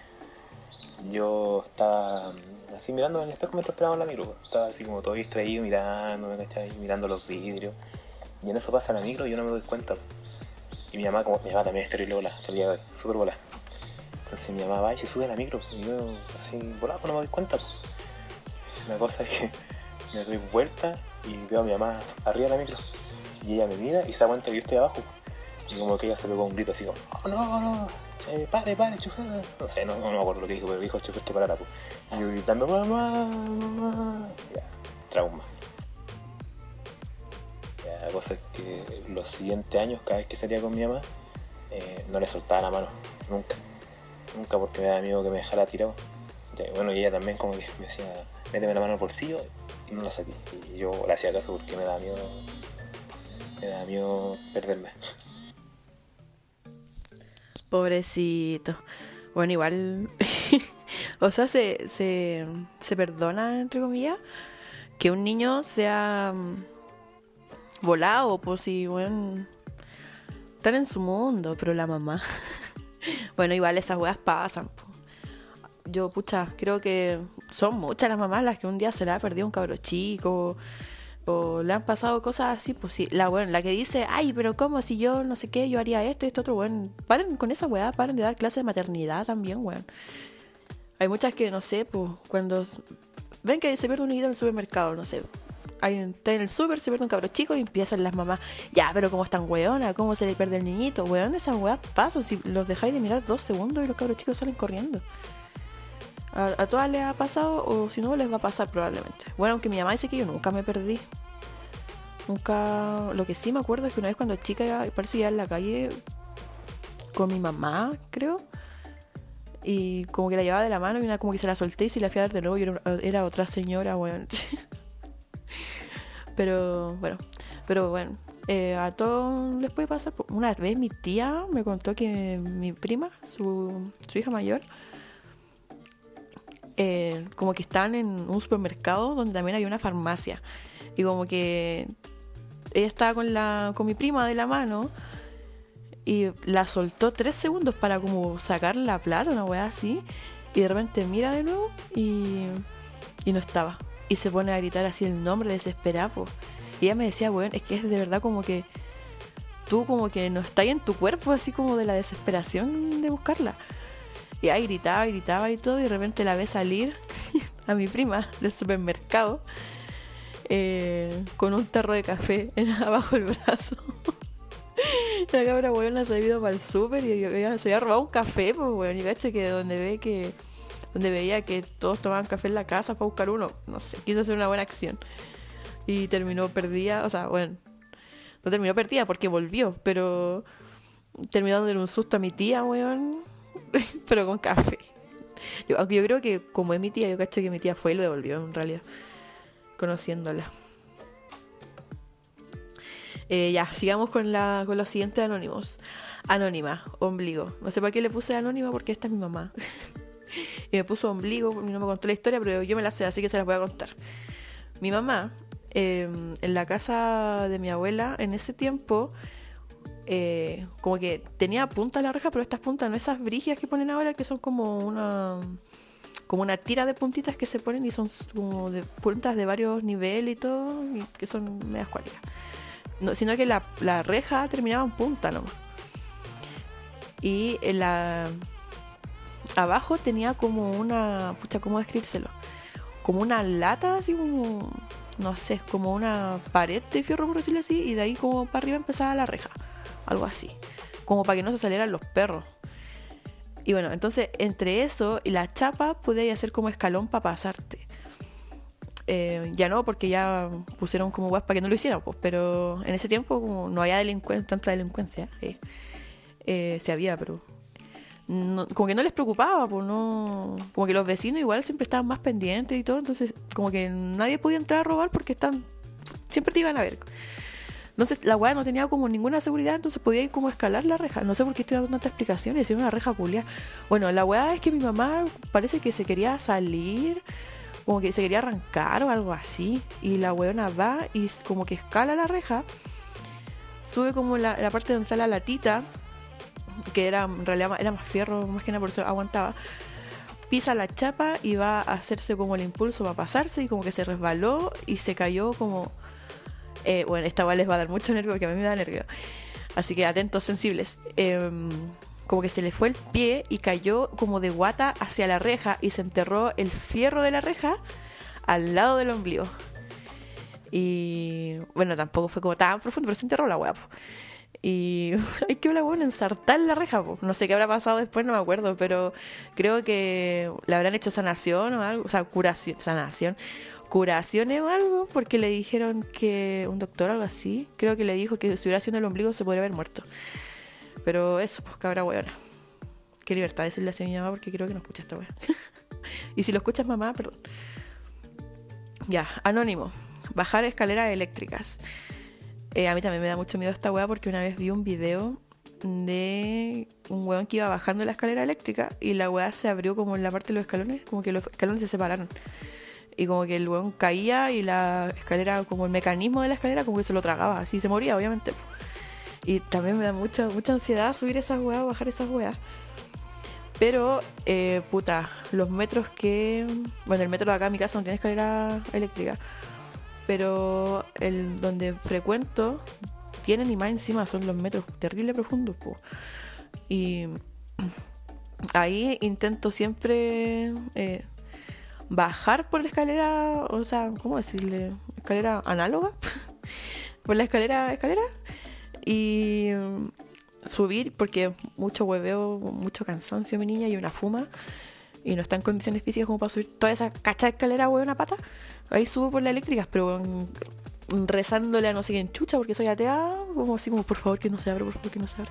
yo estaba así mirando en el espejo mientras esperaba la micro. pues. Estaba así como todo distraído mirando, ¿cachai? Mirando los vidrios. Y en eso pasa la micro y yo no me doy cuenta. Y mi mamá, como mi mamá también es terrible de hoy, súper bola. Entonces mi mamá va y se sube a la micro. Y yo así volado, pues no me doy cuenta. pues. La cosa es que <laughs> me doy vuelta y veo a mi mamá arriba de la micro. Y ella me mira y se da cuenta que yo estoy abajo. Y como que ella se pegó un grito así como, oh, no, no, pare, pare, chofer. No sé, no, no me acuerdo lo que dijo, pero dijo el chofer que parara. Pues. Y yo gritando, mamá, mamá. Ya, trauma. La cosa es que los siguientes años, cada vez que salía con mi mamá, eh, no le soltaba la mano, nunca. Nunca porque me daba miedo que me dejara tirado. Bueno, y ella también como que <laughs> me decía, méteme la mano al bolsillo y no la saqué. Y yo le hacía caso porque me daba miedo, me daba miedo perderme. Pobrecito. Bueno, igual. <laughs> o sea, se, se, se perdona, entre comillas, que un niño sea mm, volado, pues si, bueno. Están en su mundo, pero la mamá. <laughs> bueno, igual esas weas pasan. po. Yo, pucha, creo que son muchas las mamás las que un día se le ha perdido un cabro chico o le han pasado cosas así, pues sí, la bueno, la que dice, ay, pero ¿cómo? Si yo no sé qué, yo haría esto, esto, otro, bueno, paren con esa weá, paren de dar clases de maternidad también, weón. Hay muchas que, no sé, pues, cuando ven que se pierde un niño en el supermercado, no sé, está en el super, se pierde un cabro chico y empiezan las mamás, ya, pero ¿cómo están weona? ¿Cómo se le pierde el niñito? Weón, esas weas pasan, si los dejáis de mirar dos segundos y los cabros chicos salen corriendo. A, todas les ha pasado, o si no, les va a pasar probablemente. Bueno, aunque mi mamá dice que yo nunca me perdí. Nunca. Lo que sí me acuerdo es que una vez cuando chica parece que en la calle con mi mamá, creo. Y como que la llevaba de la mano y una como que se la solté y se la fui a dar de nuevo y era, era otra señora, weón. <laughs> Pero bueno, pero bueno, eh, a todos les puede pasar. Una vez mi tía me contó que mi prima, su, su hija mayor, eh, como que estaban en un supermercado donde también había una farmacia. Y como que ella estaba con, la, con mi prima de la mano y la soltó tres segundos para como sacar la plata, una weá así. Y de repente mira de nuevo y, y no estaba. Y se pone a gritar así el nombre desesperado. Y ella me decía, weón, es que es de verdad como que tú como que no estás en tu cuerpo, así como de la desesperación de buscarla. Y ahí gritaba, gritaba y todo, y de repente la ve salir <laughs> a mi prima del supermercado eh, con un tarro de café en, <laughs> abajo el brazo. <laughs> la cabra weona se había ido para el súper y se había robado un café, pues weón. Y caché que donde ve que donde veía que todos tomaban café en la casa para buscar uno, no sé, quiso hacer una buena acción. Y terminó perdida, o sea, bueno, no terminó perdida porque volvió, pero terminó dándole un susto a mi tía, weón, <laughs> pero con café. Yo, aunque yo creo que como es mi tía, yo cacho que mi tía fue y lo devolvió en realidad, conociéndola. Eh, ya, sigamos con, la, con los siguientes anónimos. Anónima, ombligo. No sé para qué le puse anónima porque esta es mi mamá. <laughs> <laughs> y me puso ombligo, no me contó la historia, pero yo me la sé, así que se la voy a contar. Mi mamá, eh, en la casa de mi abuela, en ese tiempo, eh, como que tenía punta la reja, pero estas puntas no esas brigias que ponen ahora, que son como una como una tira de puntitas que se ponen y son como de puntas de varios niveles y todo, y que son medias cuálicas. No, sino que la, la reja terminaba en punta nomás. Y en la abajo tenía como una, pucha, ¿cómo describírselo? Como una lata, así como, no sé, como una pared de fierro, por decirlo así, y de ahí como para arriba empezaba la reja, algo así. como para que no se salieran los perros. Y bueno, entonces entre eso y la chapa podía hacer como escalón para pasarte. Eh, ya no, porque ya pusieron como guas para que no lo hicieran, pues, pero en ese tiempo no había delincuencia, tanta delincuencia, eh, eh, se había, pero como que no les preocupaba, pues no, como que los vecinos igual siempre estaban más pendientes y todo, entonces como que nadie podía entrar a robar porque están, siempre te iban a ver. Entonces la weá no tenía como ninguna seguridad, entonces podía ir como escalar la reja. No sé por qué estoy dando tanta explicación y decir una reja culia. Bueno, la weá es que mi mamá parece que se quería salir, como que se quería arrancar o algo así. Y la weona va y como que escala la reja, sube como la, la parte donde está la latita, que era en realidad era más fierro, más que nada por eso aguantaba. Pisa la chapa y va a hacerse como el impulso para pasarse y como que se resbaló y se cayó como eh, bueno, esta vez les va a dar mucho nervio porque a mí me da nervio. Así que atentos, sensibles. Em, como que se le fue el pie y cayó como de guata hacia la reja y se enterró el fierro de la reja al lado del ombligo. Y bueno, tampoco fue como tan profundo, pero se enterró la hueá. Y <laughs> hay que la buena ensartar la reja. No sé qué habrá pasado después, no me acuerdo, pero creo que le habrán hecho sanación o algo, o sea, curación, sanación, curaciones o algo, porque le dijeron que un doctor, algo así, creo que le dijo que si hubiera sido el ombligo se podría haber muerto. Pero eso, pues cabra weona. Qué libertad decirle así a mi mamá porque creo que no escucha esta wea. <laughs> y si lo escuchas mamá, perdón. Ya, anónimo. Bajar escaleras eléctricas. Eh, a mí también me da mucho miedo esta wea porque una vez vi un video de un weón que iba bajando la escalera eléctrica y la weá se abrió como en la parte de los escalones, como que los escalones se separaron y como que el weón caía y la escalera, como el mecanismo de la escalera, como que se lo tragaba, así se moría, obviamente. Y también me da mucha, mucha ansiedad subir esas weas, bajar esas weas. Pero, eh, puta, los metros que. Bueno, el metro de acá en mi casa no tiene escalera eléctrica. Pero el donde frecuento tienen y más encima son los metros terrible profundos. Y <clears throat> ahí intento siempre eh, bajar por la escalera, o sea, ¿cómo decirle? Escalera análoga, <laughs> por la escalera, escalera, y subir, porque mucho hueveo, mucho cansancio mi niña y una fuma, y no está en condiciones físicas como para subir toda esa cacha de escalera, huevo, una pata. Ahí subo por las eléctricas, pero rezándole a no sé quién chucha, porque soy atea, como así, como por favor que no se abra, por favor que no se abra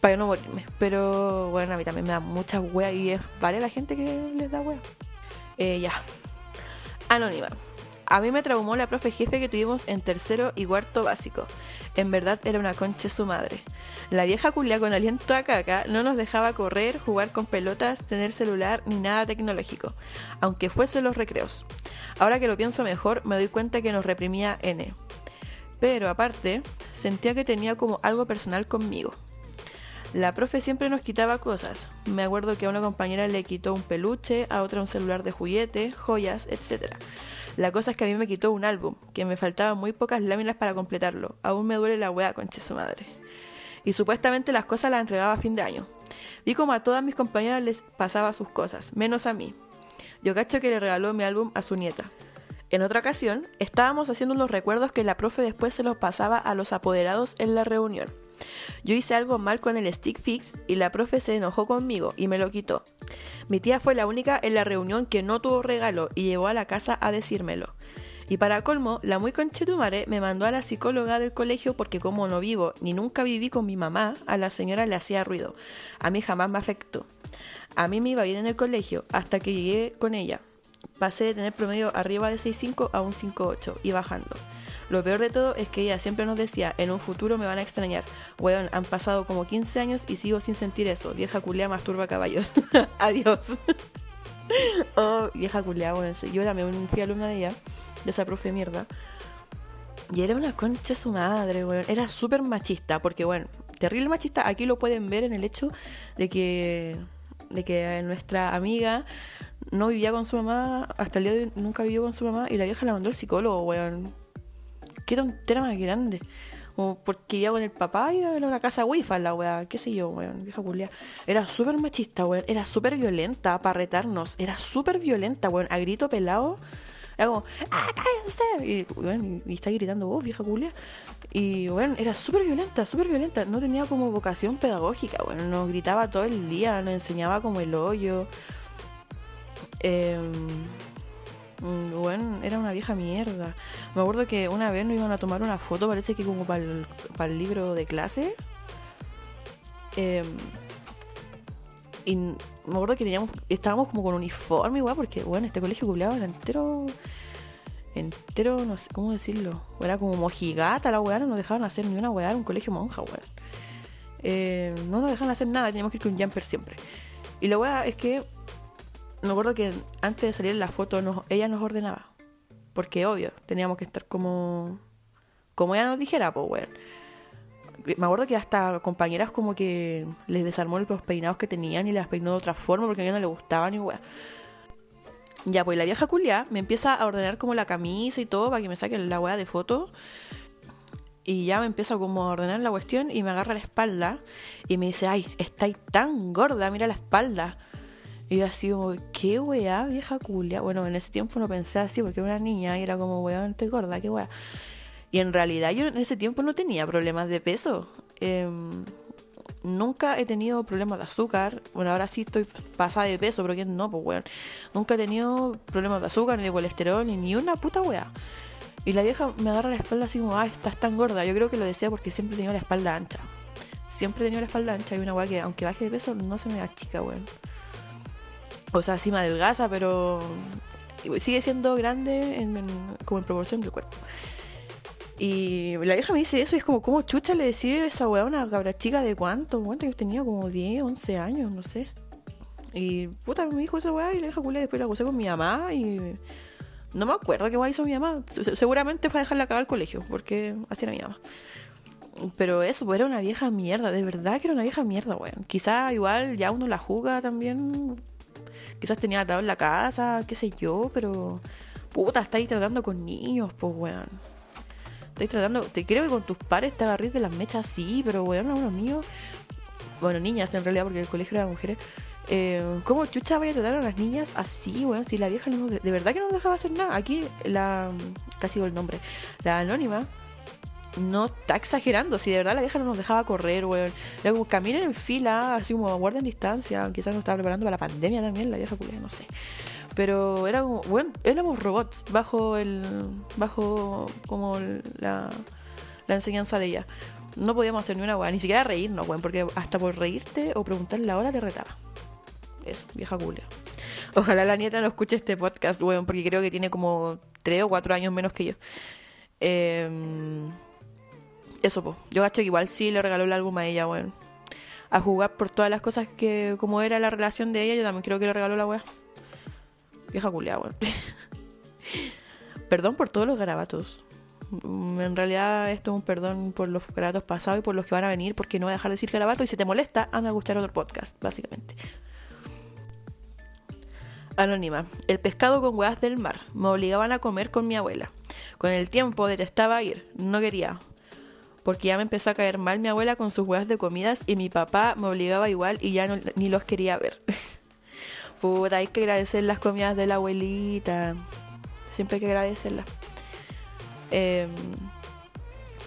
para no morirme. Pero bueno, a mí también me da mucha wea y es vale la gente que les da wea. Eh, ya. Anónima. A mí me traumó la profe jefe que tuvimos en tercero y cuarto básico. En verdad era una concha su madre. La vieja culia con aliento a caca no nos dejaba correr, jugar con pelotas, tener celular ni nada tecnológico, aunque fuese los recreos. Ahora que lo pienso mejor, me doy cuenta que nos reprimía N. Pero aparte, sentía que tenía como algo personal conmigo. La profe siempre nos quitaba cosas. Me acuerdo que a una compañera le quitó un peluche, a otra un celular de juguete, joyas, etc. La cosa es que a mí me quitó un álbum, que me faltaban muy pocas láminas para completarlo. Aún me duele la wea con su madre. Y supuestamente las cosas las entregaba a fin de año. Vi como a todas mis compañeras les pasaba sus cosas, menos a mí. Yo cacho que le regaló mi álbum a su nieta. En otra ocasión, estábamos haciendo los recuerdos que la profe después se los pasaba a los apoderados en la reunión. Yo hice algo mal con el stick fix y la profe se enojó conmigo y me lo quitó. Mi tía fue la única en la reunión que no tuvo regalo y llegó a la casa a decírmelo. Y para colmo, la muy conchetumare me mandó a la psicóloga del colegio porque como no vivo ni nunca viví con mi mamá, a la señora le hacía ruido. A mí jamás me afectó. A mí me iba bien en el colegio hasta que llegué con ella. Pasé de tener promedio arriba de 6.5 a un 5.8 y bajando. Lo peor de todo es que ella siempre nos decía, en un futuro me van a extrañar. Weón, han pasado como 15 años y sigo sin sentir eso. Vieja culia masturba caballos. <laughs> Adiós. <laughs> oh, vieja culia, bueno, yo también fui alumna de ella, de esa profe mierda. Y era una concha su madre, weón. Era súper machista, porque bueno, terrible machista. Aquí lo pueden ver en el hecho de que de que nuestra amiga no vivía con su mamá, hasta el día de hoy nunca vivió con su mamá y la vieja la mandó al psicólogo, weón qué tontera más grande. Como porque ya con el papá y era una casa wifi la weá, qué sé yo, weón, vieja culia. Era súper machista, weón, era súper violenta para retarnos, era súper violenta, weón, a grito pelado. Era como, ¡ah, cállense! Y, bueno, y, está gritando vos, vieja culia. Y bueno, era súper violenta, súper violenta. No tenía como vocación pedagógica, bueno, nos gritaba todo el día, nos enseñaba como el hoyo. Eh, bueno, era una vieja mierda. Me acuerdo que una vez nos iban a tomar una foto, parece que como para el, para el libro de clase. Eh, y me acuerdo que teníamos, estábamos como con uniforme igual, porque bueno, este colegio culiado era entero, entero, no sé cómo decirlo, era como mojigata la weá, no nos dejaban hacer ni una weá, era un colegio monja, weá. Eh, no nos dejaban hacer nada, teníamos que ir con jumper siempre. Y la weá es que me acuerdo que antes de salir en la foto nos, ella nos ordenaba. Porque obvio, teníamos que estar como. Como ella nos dijera, pues weón. Me acuerdo que hasta compañeras como que les desarmó los peinados que tenían y las peinó de otra forma porque a ella no le gustaban y weón. Ya, pues la vieja culia me empieza a ordenar como la camisa y todo para que me saquen la weá de foto. Y ya me empieza como a ordenar la cuestión y me agarra la espalda y me dice, ay, estáis tan gorda, mira la espalda. Y yo así como, ¿qué weá, vieja culia? Bueno, en ese tiempo no pensé así porque era una niña y era como, weá, estoy gorda, qué weá. Y en realidad yo en ese tiempo no tenía problemas de peso. Em, nunca he tenido problemas de azúcar. Bueno, ahora sí estoy pasada de peso, pero ¿quién no? Pues weón. Nunca he tenido problemas de azúcar, ni de colesterol, ni, ni una puta weá. Y la vieja me agarra la espalda así como, ah, estás tan gorda. Yo creo que lo decía porque siempre he tenido la espalda ancha. Siempre he tenido la espalda ancha y una weá que aunque baje de peso no se me da chica, weón. O sea, sí me adelgaza, pero sigue siendo grande como en proporción del cuerpo. Y la vieja me dice eso y es como, ¿cómo chucha le decía esa weá a una cabra chica de cuánto? ¿Cuánto? Yo tenía como 10, 11 años, no sé. Y puta, me dijo esa weá y la vieja culé después la acusé con mi mamá y... No me acuerdo qué weá hizo mi mamá. Seguramente fue a dejarla acabar al colegio, porque así era mi mamá. Pero eso, pues era una vieja mierda, de verdad que era una vieja mierda, weón. Quizá igual ya uno la juga también Quizás tenía atado en la casa, qué sé yo, pero. Puta, estáis tratando con niños, pues, weón. Estáis tratando. Te creo que con tus pares te agarrís de las mechas, sí, pero, weón, a unos niños. Bueno, niñas en realidad, porque el colegio era de mujeres. Eh, ¿Cómo chucha vaya a tratar a las niñas así, weón? Si la vieja no, de, de verdad que no nos dejaba hacer nada. Aquí, la. casi digo el nombre. La anónima no está exagerando. Si de verdad la vieja no nos dejaba correr, weón. Era como caminar en fila, así como guarden distancia. Quizás nos estaba preparando para la pandemia también, la vieja culia, no sé. Pero era como, bueno, éramos robots bajo el. bajo como la, la enseñanza de ella. No podíamos hacer ni una weá, ni siquiera reírnos, weón, porque hasta por reírte o preguntarle la hora te retaba. Eso, vieja culia. Ojalá la nieta no escuche este podcast, weón, porque creo que tiene como 3 o 4 años menos que yo. Eh, eso, pues. Yo cacho que igual sí le regaló el álbum a ella, weón. A jugar por todas las cosas que, como era la relación de ella, yo también creo que le regaló la weá. Vieja culia, weón. <laughs> perdón por todos los garabatos. Mm, en realidad esto es un perdón por los garabatos pasados y por los que van a venir, porque no voy a dejar de decir garabato y si te molesta, anda a escuchar otro podcast, básicamente. Anónima. El pescado con huevas del mar. Me obligaban a comer con mi abuela. Con el tiempo detestaba ir. No quería porque ya me empezó a caer mal mi abuela con sus huevas de comidas y mi papá me obligaba igual y ya ni los quería ver. <laughs> Puta, hay que agradecer las comidas de la abuelita. Siempre hay que agradecerlas. Em,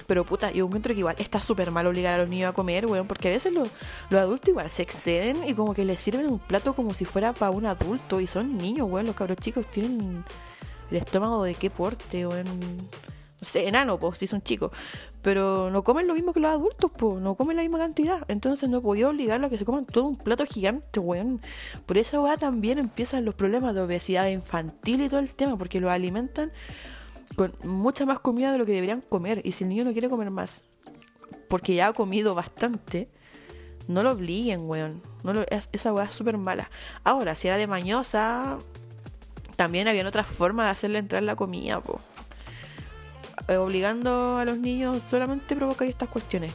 pero puta, yo encuentro que igual está súper mal obligar a los niños a comer, weón, porque a veces los, adultos igual se exceden y como que les sirven un plato como si fuera para un adulto y son niños, weón, los cabros chicos tienen el estómago de qué porte, weón no sé, enano, pues, si son chicos. Pero no comen lo mismo que los adultos, pues, no comen la misma cantidad. Entonces no podía obligarlo a que se coman todo un plato gigante, weón. Por esa weá también empiezan los problemas de obesidad infantil y todo el tema, porque los alimentan con mucha más comida de lo que deberían comer. Y si el niño no quiere comer más, porque ya ha comido bastante, no lo obliguen, weón. No esa weá es súper mala. Ahora, si era de mañosa, también había otras formas de hacerle entrar la comida, eh, obligando a los niños solamente provoca estas cuestiones.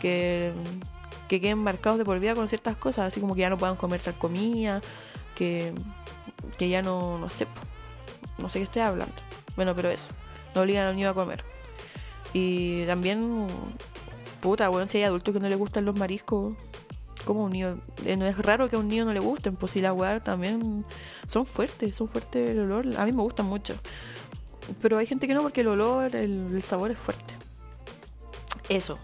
Que, que queden marcados de por vida con ciertas cosas, así como que ya no puedan comer tal comida, que, que ya no, no sé, no sé qué estoy hablando. Bueno, pero eso, no obligan a los niños a comer. Y también, puta, bueno, si hay adultos que no les gustan los mariscos, como un niño, eh, no es raro que a un niño no le gusten, pues si la weá también son fuertes, son fuertes el olor, a mí me gustan mucho. Pero hay gente que no porque el olor, el, sabor es fuerte. Eso.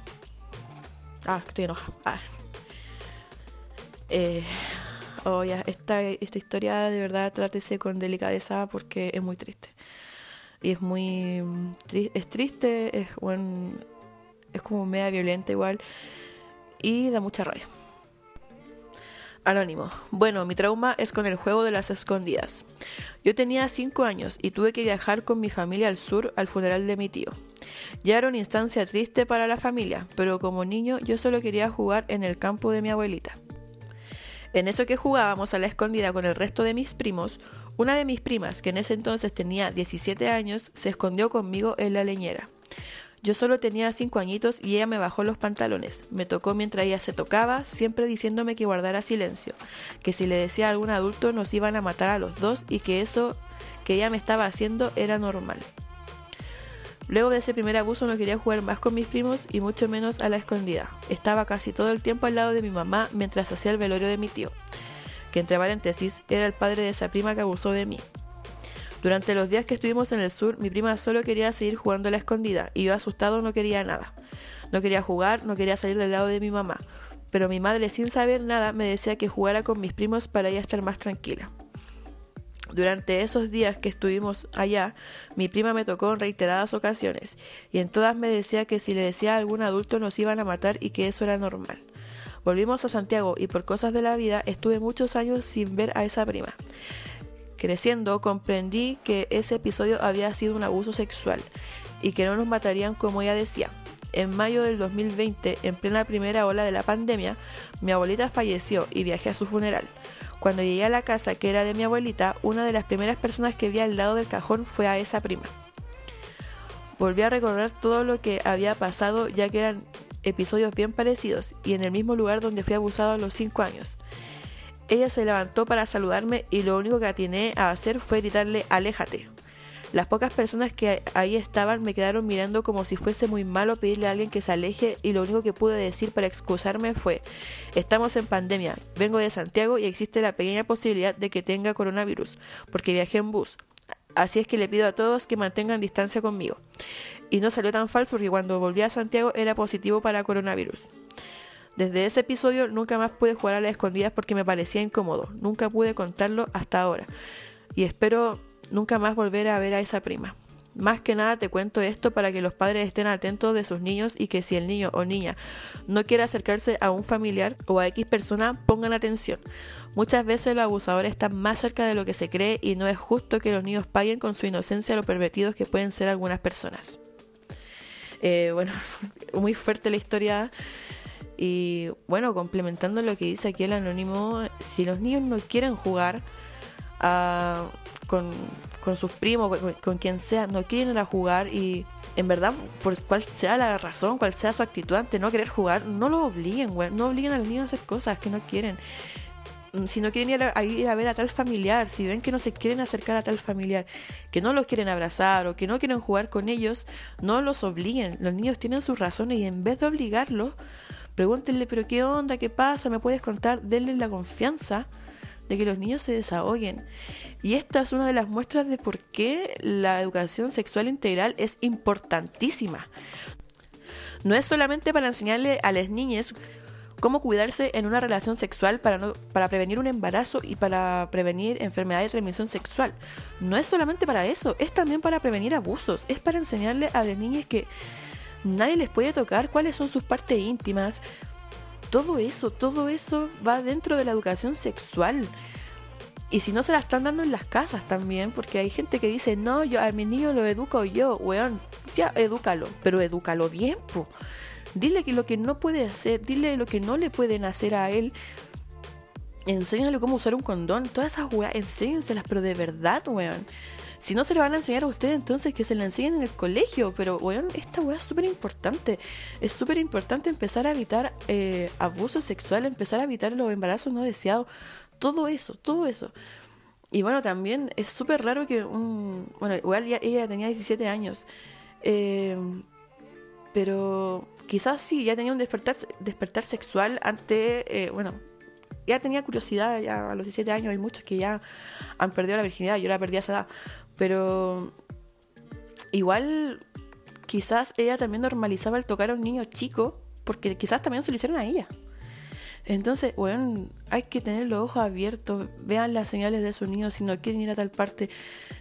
Ah, estoy enojada. Ah. Eh, oh, ya, esta, esta historia de verdad trátese con delicadeza porque es muy triste. Y es muy... es triste, es, es como media violenta igual. Y da mucha rabia. Anónimo. Bueno, mi trauma es con el juego de las escondidas. Yo tenía 5 años y tuve que viajar con mi familia al sur al funeral de mi tío. Ya era una instancia triste para la familia, pero como niño yo solo quería jugar en el campo de mi abuelita. En eso que jugábamos a la escondida con el resto de mis primos, una de mis primas, que en ese entonces tenía 17 años, se escondió conmigo en la leñera. Yo solo tenía cinco añitos y ella me bajó los pantalones. Me tocó mientras ella se tocaba, siempre diciéndome que guardara silencio, que si le decía a algún adulto nos iban a matar a los dos y que eso que ella me estaba haciendo era normal. Luego de ese primer abuso no quería jugar más con mis primos y mucho menos a la escondida. Estaba casi todo el tiempo al lado de mi mamá mientras hacía el velorio de mi tío, que entre paréntesis era el padre de esa prima que abusó de mí. Durante los días que estuvimos en el sur, mi prima solo quería seguir jugando a la escondida y yo asustado no quería nada. No quería jugar, no quería salir del lado de mi mamá, pero mi madre sin saber nada me decía que jugara con mis primos para ella estar más tranquila. Durante esos días que estuvimos allá, mi prima me tocó en reiteradas ocasiones, y en todas me decía que si le decía a algún adulto nos iban a matar y que eso era normal. Volvimos a Santiago y por cosas de la vida estuve muchos años sin ver a esa prima. Creciendo comprendí que ese episodio había sido un abuso sexual y que no nos matarían como ella decía. En mayo del 2020, en plena primera ola de la pandemia, mi abuelita falleció y viajé a su funeral. Cuando llegué a la casa que era de mi abuelita, una de las primeras personas que vi al lado del cajón fue a esa prima. Volví a recordar todo lo que había pasado ya que eran episodios bien parecidos y en el mismo lugar donde fui abusado a los 5 años. Ella se levantó para saludarme y lo único que atiné a hacer fue gritarle aléjate. Las pocas personas que ahí estaban me quedaron mirando como si fuese muy malo pedirle a alguien que se aleje y lo único que pude decir para excusarme fue, estamos en pandemia, vengo de Santiago y existe la pequeña posibilidad de que tenga coronavirus, porque viajé en bus. Así es que le pido a todos que mantengan distancia conmigo. Y no salió tan falso porque cuando volví a Santiago era positivo para coronavirus. Desde ese episodio nunca más pude jugar a las escondidas porque me parecía incómodo. Nunca pude contarlo hasta ahora. Y espero nunca más volver a ver a esa prima. Más que nada te cuento esto para que los padres estén atentos de sus niños y que si el niño o niña no quiere acercarse a un familiar o a X persona, pongan atención. Muchas veces los abusadores están más cerca de lo que se cree y no es justo que los niños paguen con su inocencia los pervertidos que pueden ser algunas personas. Eh, bueno, <laughs> muy fuerte la historia y bueno, complementando lo que dice aquí el anónimo, si los niños no quieren jugar ah, con, sus primos, con, quien sea, no quieren ir a jugar y en verdad, por cual sea la razón, cual sea su actitud ante no querer jugar, no lo obliguen, güey. No obliguen a los niños a hacer cosas que no quieren. Si no quieren ir ir a ver a tal familiar, si ven que no se quieren acercar a tal familiar, que no los quieren abrazar o que no quieren jugar con ellos, no los obliguen. Los niños tienen sus razones y en vez de obligarlos, Pregúntenle, pero ¿qué onda? ¿Qué pasa? ¿Me puedes contar? Denle la confianza de que los niños se desahoguen. Y esta es una de las muestras de por qué la educación sexual integral es importantísima. No es solamente para enseñarle a las niñas cómo cuidarse en una relación sexual para, no, para prevenir un embarazo y para prevenir enfermedades de transmisión sexual. No es solamente para eso, es también para prevenir abusos, es para enseñarle a las niñas que nadie les puede tocar cuáles son sus partes íntimas. Todo eso, todo eso va dentro de la educación sexual. Y si no se la están dando en las casas también, porque hay gente que dice, no, yo a mi niño lo educo yo, weón, ya, edúcalo, pero edúcalo bien, po. Dile que lo que no puede hacer, dile lo que no le pueden hacer a él. Enséñale cómo usar un condón, todas esas weas, enséñenselas, pero de verdad, weón. Si no se le van a enseñar a ustedes, entonces que se le enseñen en el colegio. Pero, weón, esta weá es súper importante. Es súper importante empezar a evitar eh, abuso sexual, empezar a evitar los embarazos no deseados. Todo eso, todo eso. Y bueno, también es súper raro que un... Bueno, igual ella tenía 17 años. Eh, Pero quizás sí, ya tenía un despertar, despertar sexual ante, eh, bueno, ya tenía curiosidad, ya a los 17 años hay muchos que ya han perdido la virginidad, yo la perdí a esa edad, pero igual quizás ella también normalizaba el tocar a un niño chico, porque quizás también se lo hicieron a ella. Entonces, bueno, hay que tener los ojos abiertos, vean las señales de sus niños, si no quieren ir a tal parte,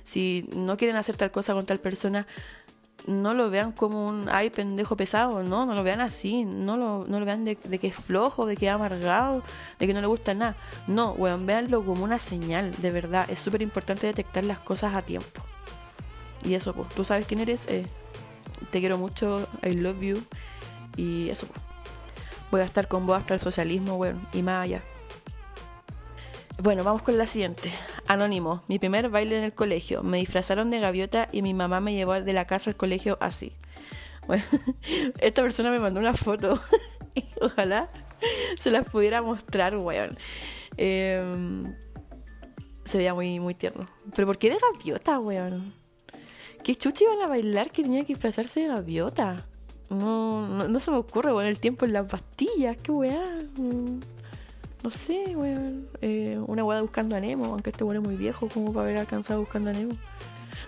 si no quieren hacer tal cosa con tal persona, no lo vean como un ay pendejo pesado, no, no lo vean así, no lo, no lo vean de, que es flojo, de que es amargado, de que no le gusta nada. No, weón, véanlo como una señal, de verdad. Es súper importante detectar las cosas a tiempo. Y eso, pues, tú sabes quién eres, eh, te quiero mucho, I love you. Y eso, pues. Voy a estar con vos hasta el socialismo, weón, y más allá. Bueno, vamos con la siguiente. Anónimo, mi primer baile en el colegio. Me disfrazaron de gaviota y mi mamá me llevó de la casa al colegio así. Bueno, <laughs> esta persona me mandó una foto. <laughs> Ojalá se las pudiera mostrar, weón. Em, se veía muy, muy tierno. Pero ¿por qué de gaviota, weón? ¿Qué chuchi iban a bailar que tenía que disfrazarse de gaviota? No, no, se me ocurre, weón, el tiempo en las pastillas, qué weón no sé, weón, eh, una guada buscando a Nemo, aunque este weón es muy viejo como para haber alcanzado buscando a Nemo.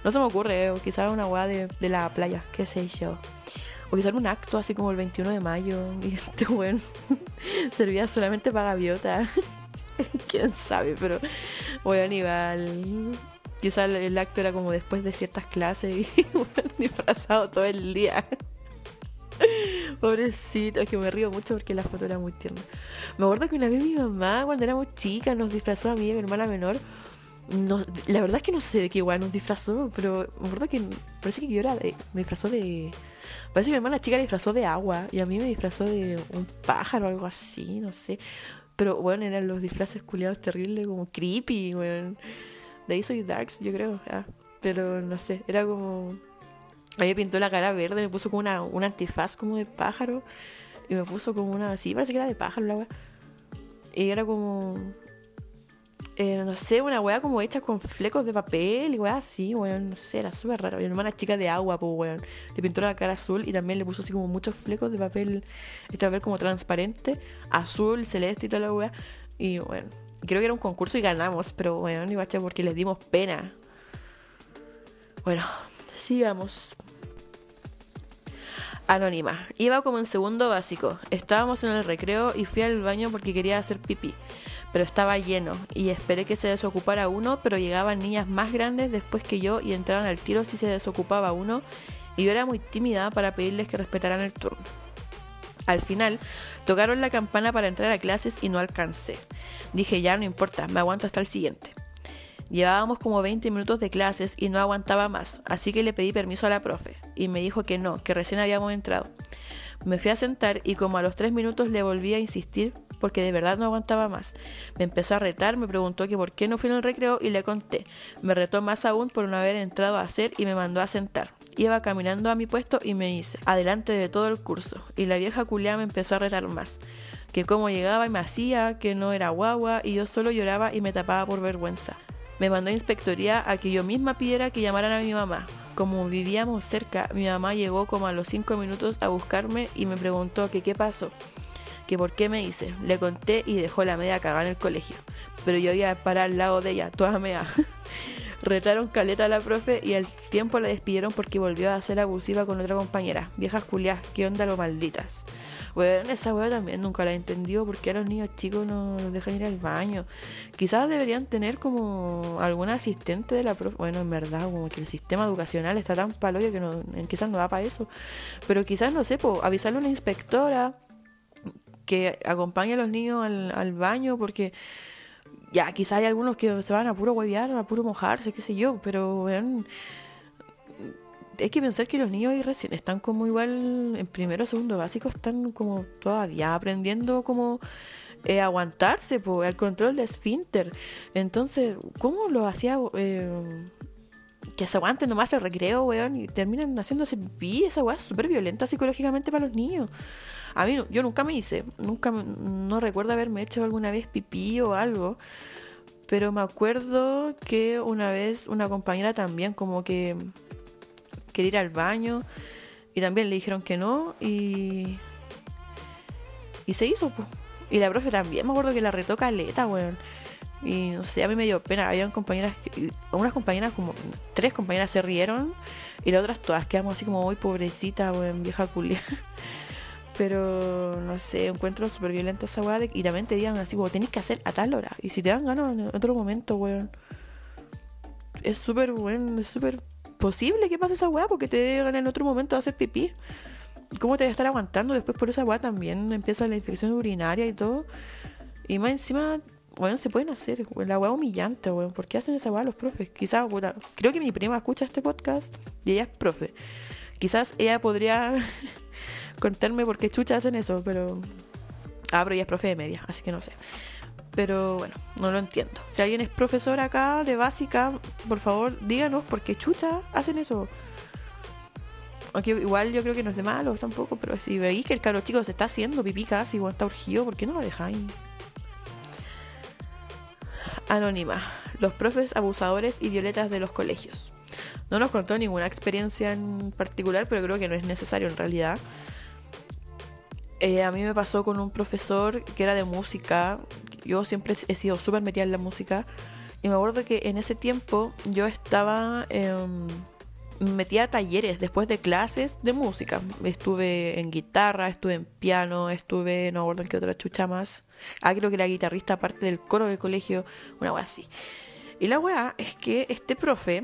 No se me ocurre, o quizás una guada de, la playa, qué sé yo. O quizás un acto así como el 21 de mayo, y este weón <laughs> servía solamente para gaviota. <laughs> Quién sabe, pero weón igual. Quizás el, acto era como después de ciertas clases y <laughs> disfrazado todo el día. <laughs> Pobrecito, es que me río mucho porque la foto era muy tierna. Me acuerdo que una vez mi mamá, cuando éramos chicas, nos disfrazó a mí y a mi hermana menor. la verdad es que no sé de qué igual nos disfrazó, pero me acuerdo que parece que yo era de, me disfrazó de. Parece que mi hermana chica disfrazó de agua y a mí me disfrazó de un pájaro o algo así, no sé. Pero bueno, eran los disfraces culiados terribles, como creepy, bueno. De ahí soy Darks, yo creo. Ah, pero no sé, era como a me pintó la cara verde, me puso como una, un antifaz como de pájaro. Y me puso como una. Sí, parece que era de pájaro la weá. Y era como. Eh, no sé, una weá como hecha con flecos de papel y weá así, weón. No sé, era súper raro. Mi hermana chica de agua, pues weón. Le pintó la cara azul y también le puso así como muchos flecos de papel. Este papel como transparente, azul, celeste y toda la weá. Y bueno, creo que era un concurso y ganamos, pero bueno, ni bacha porque les dimos pena. Bueno, sigamos. Anónima. Iba como en segundo básico. Estábamos en el recreo y fui al baño porque quería hacer pipí. Pero estaba lleno y esperé que se desocupara uno, pero llegaban niñas más grandes después que yo y entraban al tiro si se desocupaba uno y yo era muy tímida para pedirles que respetaran el turno. Al final, tocaron la campana para entrar a clases y no alcancé. Dije, ya no importa, me aguanto hasta el siguiente. Llevábamos como 20 minutos de clases y no aguantaba más, así que le pedí permiso a la profe y me dijo que no, que recién habíamos entrado. Me fui a sentar y como a los 3 minutos le volví a insistir porque de verdad no aguantaba más. Me empezó a retar, me preguntó que por qué no fui el recreo y le conté. Me retó más aún por no haber entrado a hacer y me mandó a sentar. Iba caminando a mi puesto y me hice, adelante de todo el curso, y la vieja culia me empezó a retar más. Que cómo llegaba y me hacía, que no era guagua, y yo solo lloraba y me tapaba por vergüenza me mandó a inspectoría a que yo misma pidiera que llamaran a mi mamá. Como vivíamos cerca, mi mamá llegó como a los cinco minutos a buscarme y me preguntó que qué pasó, que por qué me hice. Le conté y dejó la media cagada en el colegio. Pero yo iba a parar al lado de ella, toda mea. <laughs> Retaron caleta a la profe y al tiempo la despidieron porque volvió a ser abusiva con otra compañera. Viejas culias, qué onda lo malditas. Bueno, esa weá también nunca la he entendido porque a los niños chicos no los dejan ir al baño. Quizás deberían tener como algún asistente de la profe. Bueno, en verdad, como que el sistema educacional está tan paloyo que no, quizás no da para eso. Pero quizás, no sé, pues, avisarle a una inspectora que acompañe a los niños al, al baño porque ya, quizá hay algunos que se van a puro huevear, a puro mojarse, qué sé yo, pero hay que pensar que los niños ahí recién están como igual en primero o segundo básico, están como todavía aprendiendo como eh, aguantarse por el control de esfínter. Entonces, ¿cómo lo hacía? Eh, que se aguanten nomás el recreo, weón, y terminan haciéndose pipí, esa weá es súper violenta psicológicamente para los niños. A mí, yo nunca me hice, nunca, no recuerdo haberme hecho alguna vez pipí o algo, pero me acuerdo que una vez una compañera también como que quería ir al baño Y también le dijeron que no y. Y se hizo, pues. Y la profe también, me acuerdo que la retó caleta, weón. Y no sé, a mí me dio pena. Habían compañeras, que, unas compañeras, como tres compañeras se rieron y las otras todas quedamos así como, muy pobrecita, weón, vieja culia. <laughs> Pero no sé, encuentro súper violenta esa weá. Y también te digan así, como tenéis que hacer a tal hora. Y si te dan ganas en otro momento, weón. Es súper, weón, es súper posible que pase esa weá porque te digan en otro momento de hacer pipí. ¿Cómo te vas a estar aguantando? Después por esa weá también empieza la infección urinaria y todo. Y más encima, weón, se pueden hacer. La weá humillante, weón. ¿Por qué hacen esa weá los profes? Quizás, creo que mi prima escucha este podcast y ella es profe. Quizás ella podría <laughs> contarme por qué chucha hacen eso, pero... Ah, pero ella es profe de media, así que no sé. Pero bueno, no lo entiendo. Si alguien es profesor acá de básica, por favor díganos por qué chucha hacen eso. Aunque igual yo creo que no es de malo tampoco, pero si veis que el caro chico se está haciendo pipí casi o está urgido, ¿por qué no lo dejáis? Anónima. Los profes abusadores y violetas de los colegios. No nos contó ninguna experiencia en particular, pero creo que no es necesario en realidad. Eh, a mí me pasó con un profesor que era de música. Yo siempre he sido súper metida en la música. Y me acuerdo que en ese tiempo yo estaba... Em, metía a talleres después de clases de música. Estuve en guitarra, estuve en piano, estuve, no acuerdo en qué otra chucha más. Ah, creo que era guitarrista aparte del coro del colegio, una wea así. Y la wea es que este profe,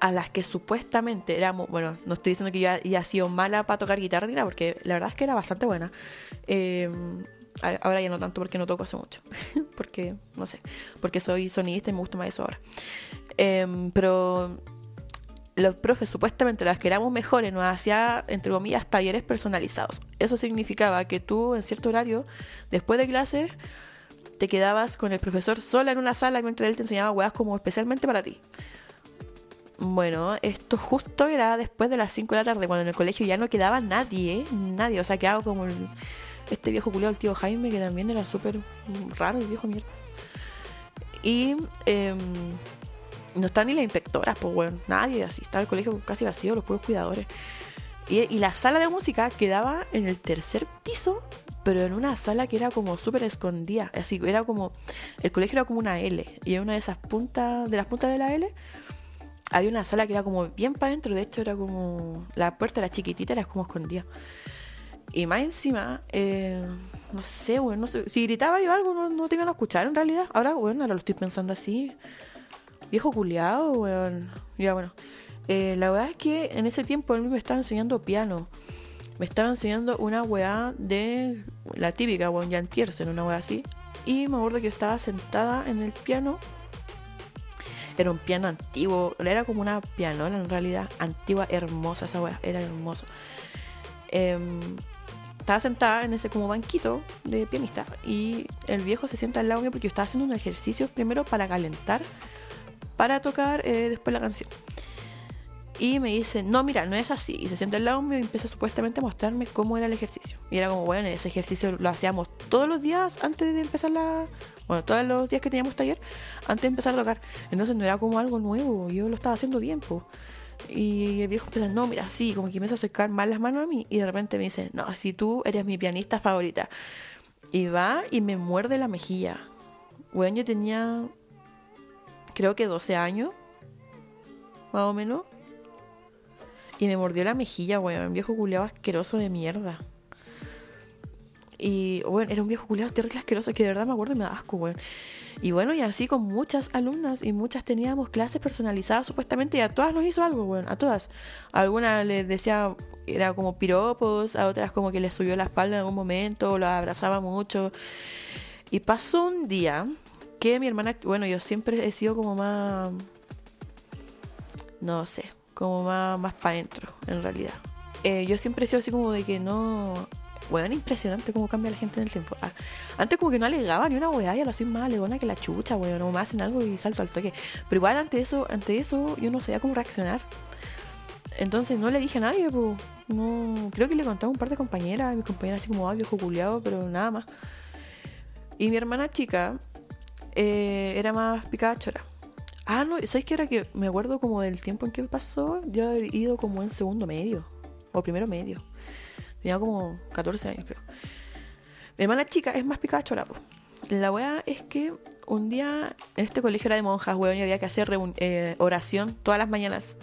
a las que supuestamente éramos, bueno, no estoy diciendo que yo haya sido mala para tocar guitarra ni porque la verdad es que era bastante buena. Em, ahora ya no tanto porque no toco hace mucho. <laughs> porque, no sé, porque soy sonidista y me gusta más eso ahora. Em, pero los profes, supuestamente las que éramos mejores, nos hacía, entre comillas, talleres personalizados. Eso significaba que tú, en cierto horario, después de clase, te quedabas con el profesor sola en una sala mientras él te enseñaba weas como especialmente para ti. Bueno, esto justo era después de las 5 de la tarde, cuando en el colegio ya no quedaba nadie, nadie. O sea, quedaba como este viejo culiado, el tío Jaime, que también era súper raro, el viejo mierda. Y eh, no están ni las inspectoras, pues bueno, nadie, así estaba el colegio casi vacío, los puros cuidadores. Y, la sala de música quedaba en el tercer piso, pero en una sala que era como súper escondida. Así, era como, el colegio era como una L, y en una de esas puntas, de las puntas de la L, había una sala que era como bien para adentro, de hecho era como, la puerta era chiquitita, era como escondida. Y más encima, eh, no sé, bueno, no sé, si gritaba yo algo no, no te iban a escuchar en realidad. Ahora, bueno, ahora lo estoy pensando así. Viejo culiado, weón. Ya, bueno. Eh, la verdad es que en ese tiempo él me estaba enseñando piano. Me estaba enseñando una weá de la típica, weón, Jan Tiersen, una weá así. Y me acuerdo que yo estaba sentada en el piano. Era un piano antiguo, era como una pianola en realidad, antigua, hermosa esa weá, era hermoso. Em, estaba sentada en ese como banquito de pianista y el viejo se sienta al lado mío porque yo estaba haciendo un ejercicio primero para calentar para tocar eh, después la canción. Y me dice, no, mira, no es así. Y se sienta al lado mío y empieza supuestamente a mostrarme cómo era el ejercicio. Y era como, bueno, ese ejercicio lo hacíamos todos los días antes de empezar la... Bueno, todos los días que teníamos taller, antes de empezar a tocar. Entonces no era como algo nuevo, yo lo estaba haciendo bien, pues. Y el viejo empieza, no, mira, sí, como que empieza a acercar más las manos a mí. Y de repente me dice, no, si tú eres mi pianista favorita. Y va y me muerde la mejilla. Bueno, yo tenía creo que 12 años, más o menos. Y me mordió la mejilla, weón. Un viejo culeado asqueroso de mierda. Y, bueno, era un viejo culeado terrible asqueroso que de verdad me acuerdo y me da asco, weón. Y bueno, y así con muchas alumnas y muchas teníamos clases personalizadas supuestamente y a todas nos hizo algo, weón. A todas. Algunas les decía, era como piropos, a otras como que les subió la espalda en algún momento, o la abrazaba mucho. Y pasó un día que mi hermana, bueno, yo siempre he sido como más, no sé, como más, más para adentro, en realidad. Eh, yo siempre he sido así como de que no... Bueno, impresionante cómo cambia la gente en el tiempo. Ah, antes como que no alegaba ni una weá, ya lo soy más alegona que la chucha, weón. No me hacen algo y salto al toque. Pero igual ante eso, ante eso, yo no sabía cómo reaccionar. Entonces no le dije a nadie, pues. No, creo que le contaba a un par de compañeras, mis compañeras así como, ah, viejo culiado, pero nada más. Y mi hermana chica, eh, era más picada chora. Ah, no, ¿sabes qué era que me acuerdo como del tiempo en que pasó? Yo he ido como en segundo medio. o primero medio. Tenía como 14 años, creo. Mi hermana chica es más picada chorapo. La weá es que un día en este colegio era de monjas, weón, y había que hacer eh, oración todas las mañanas.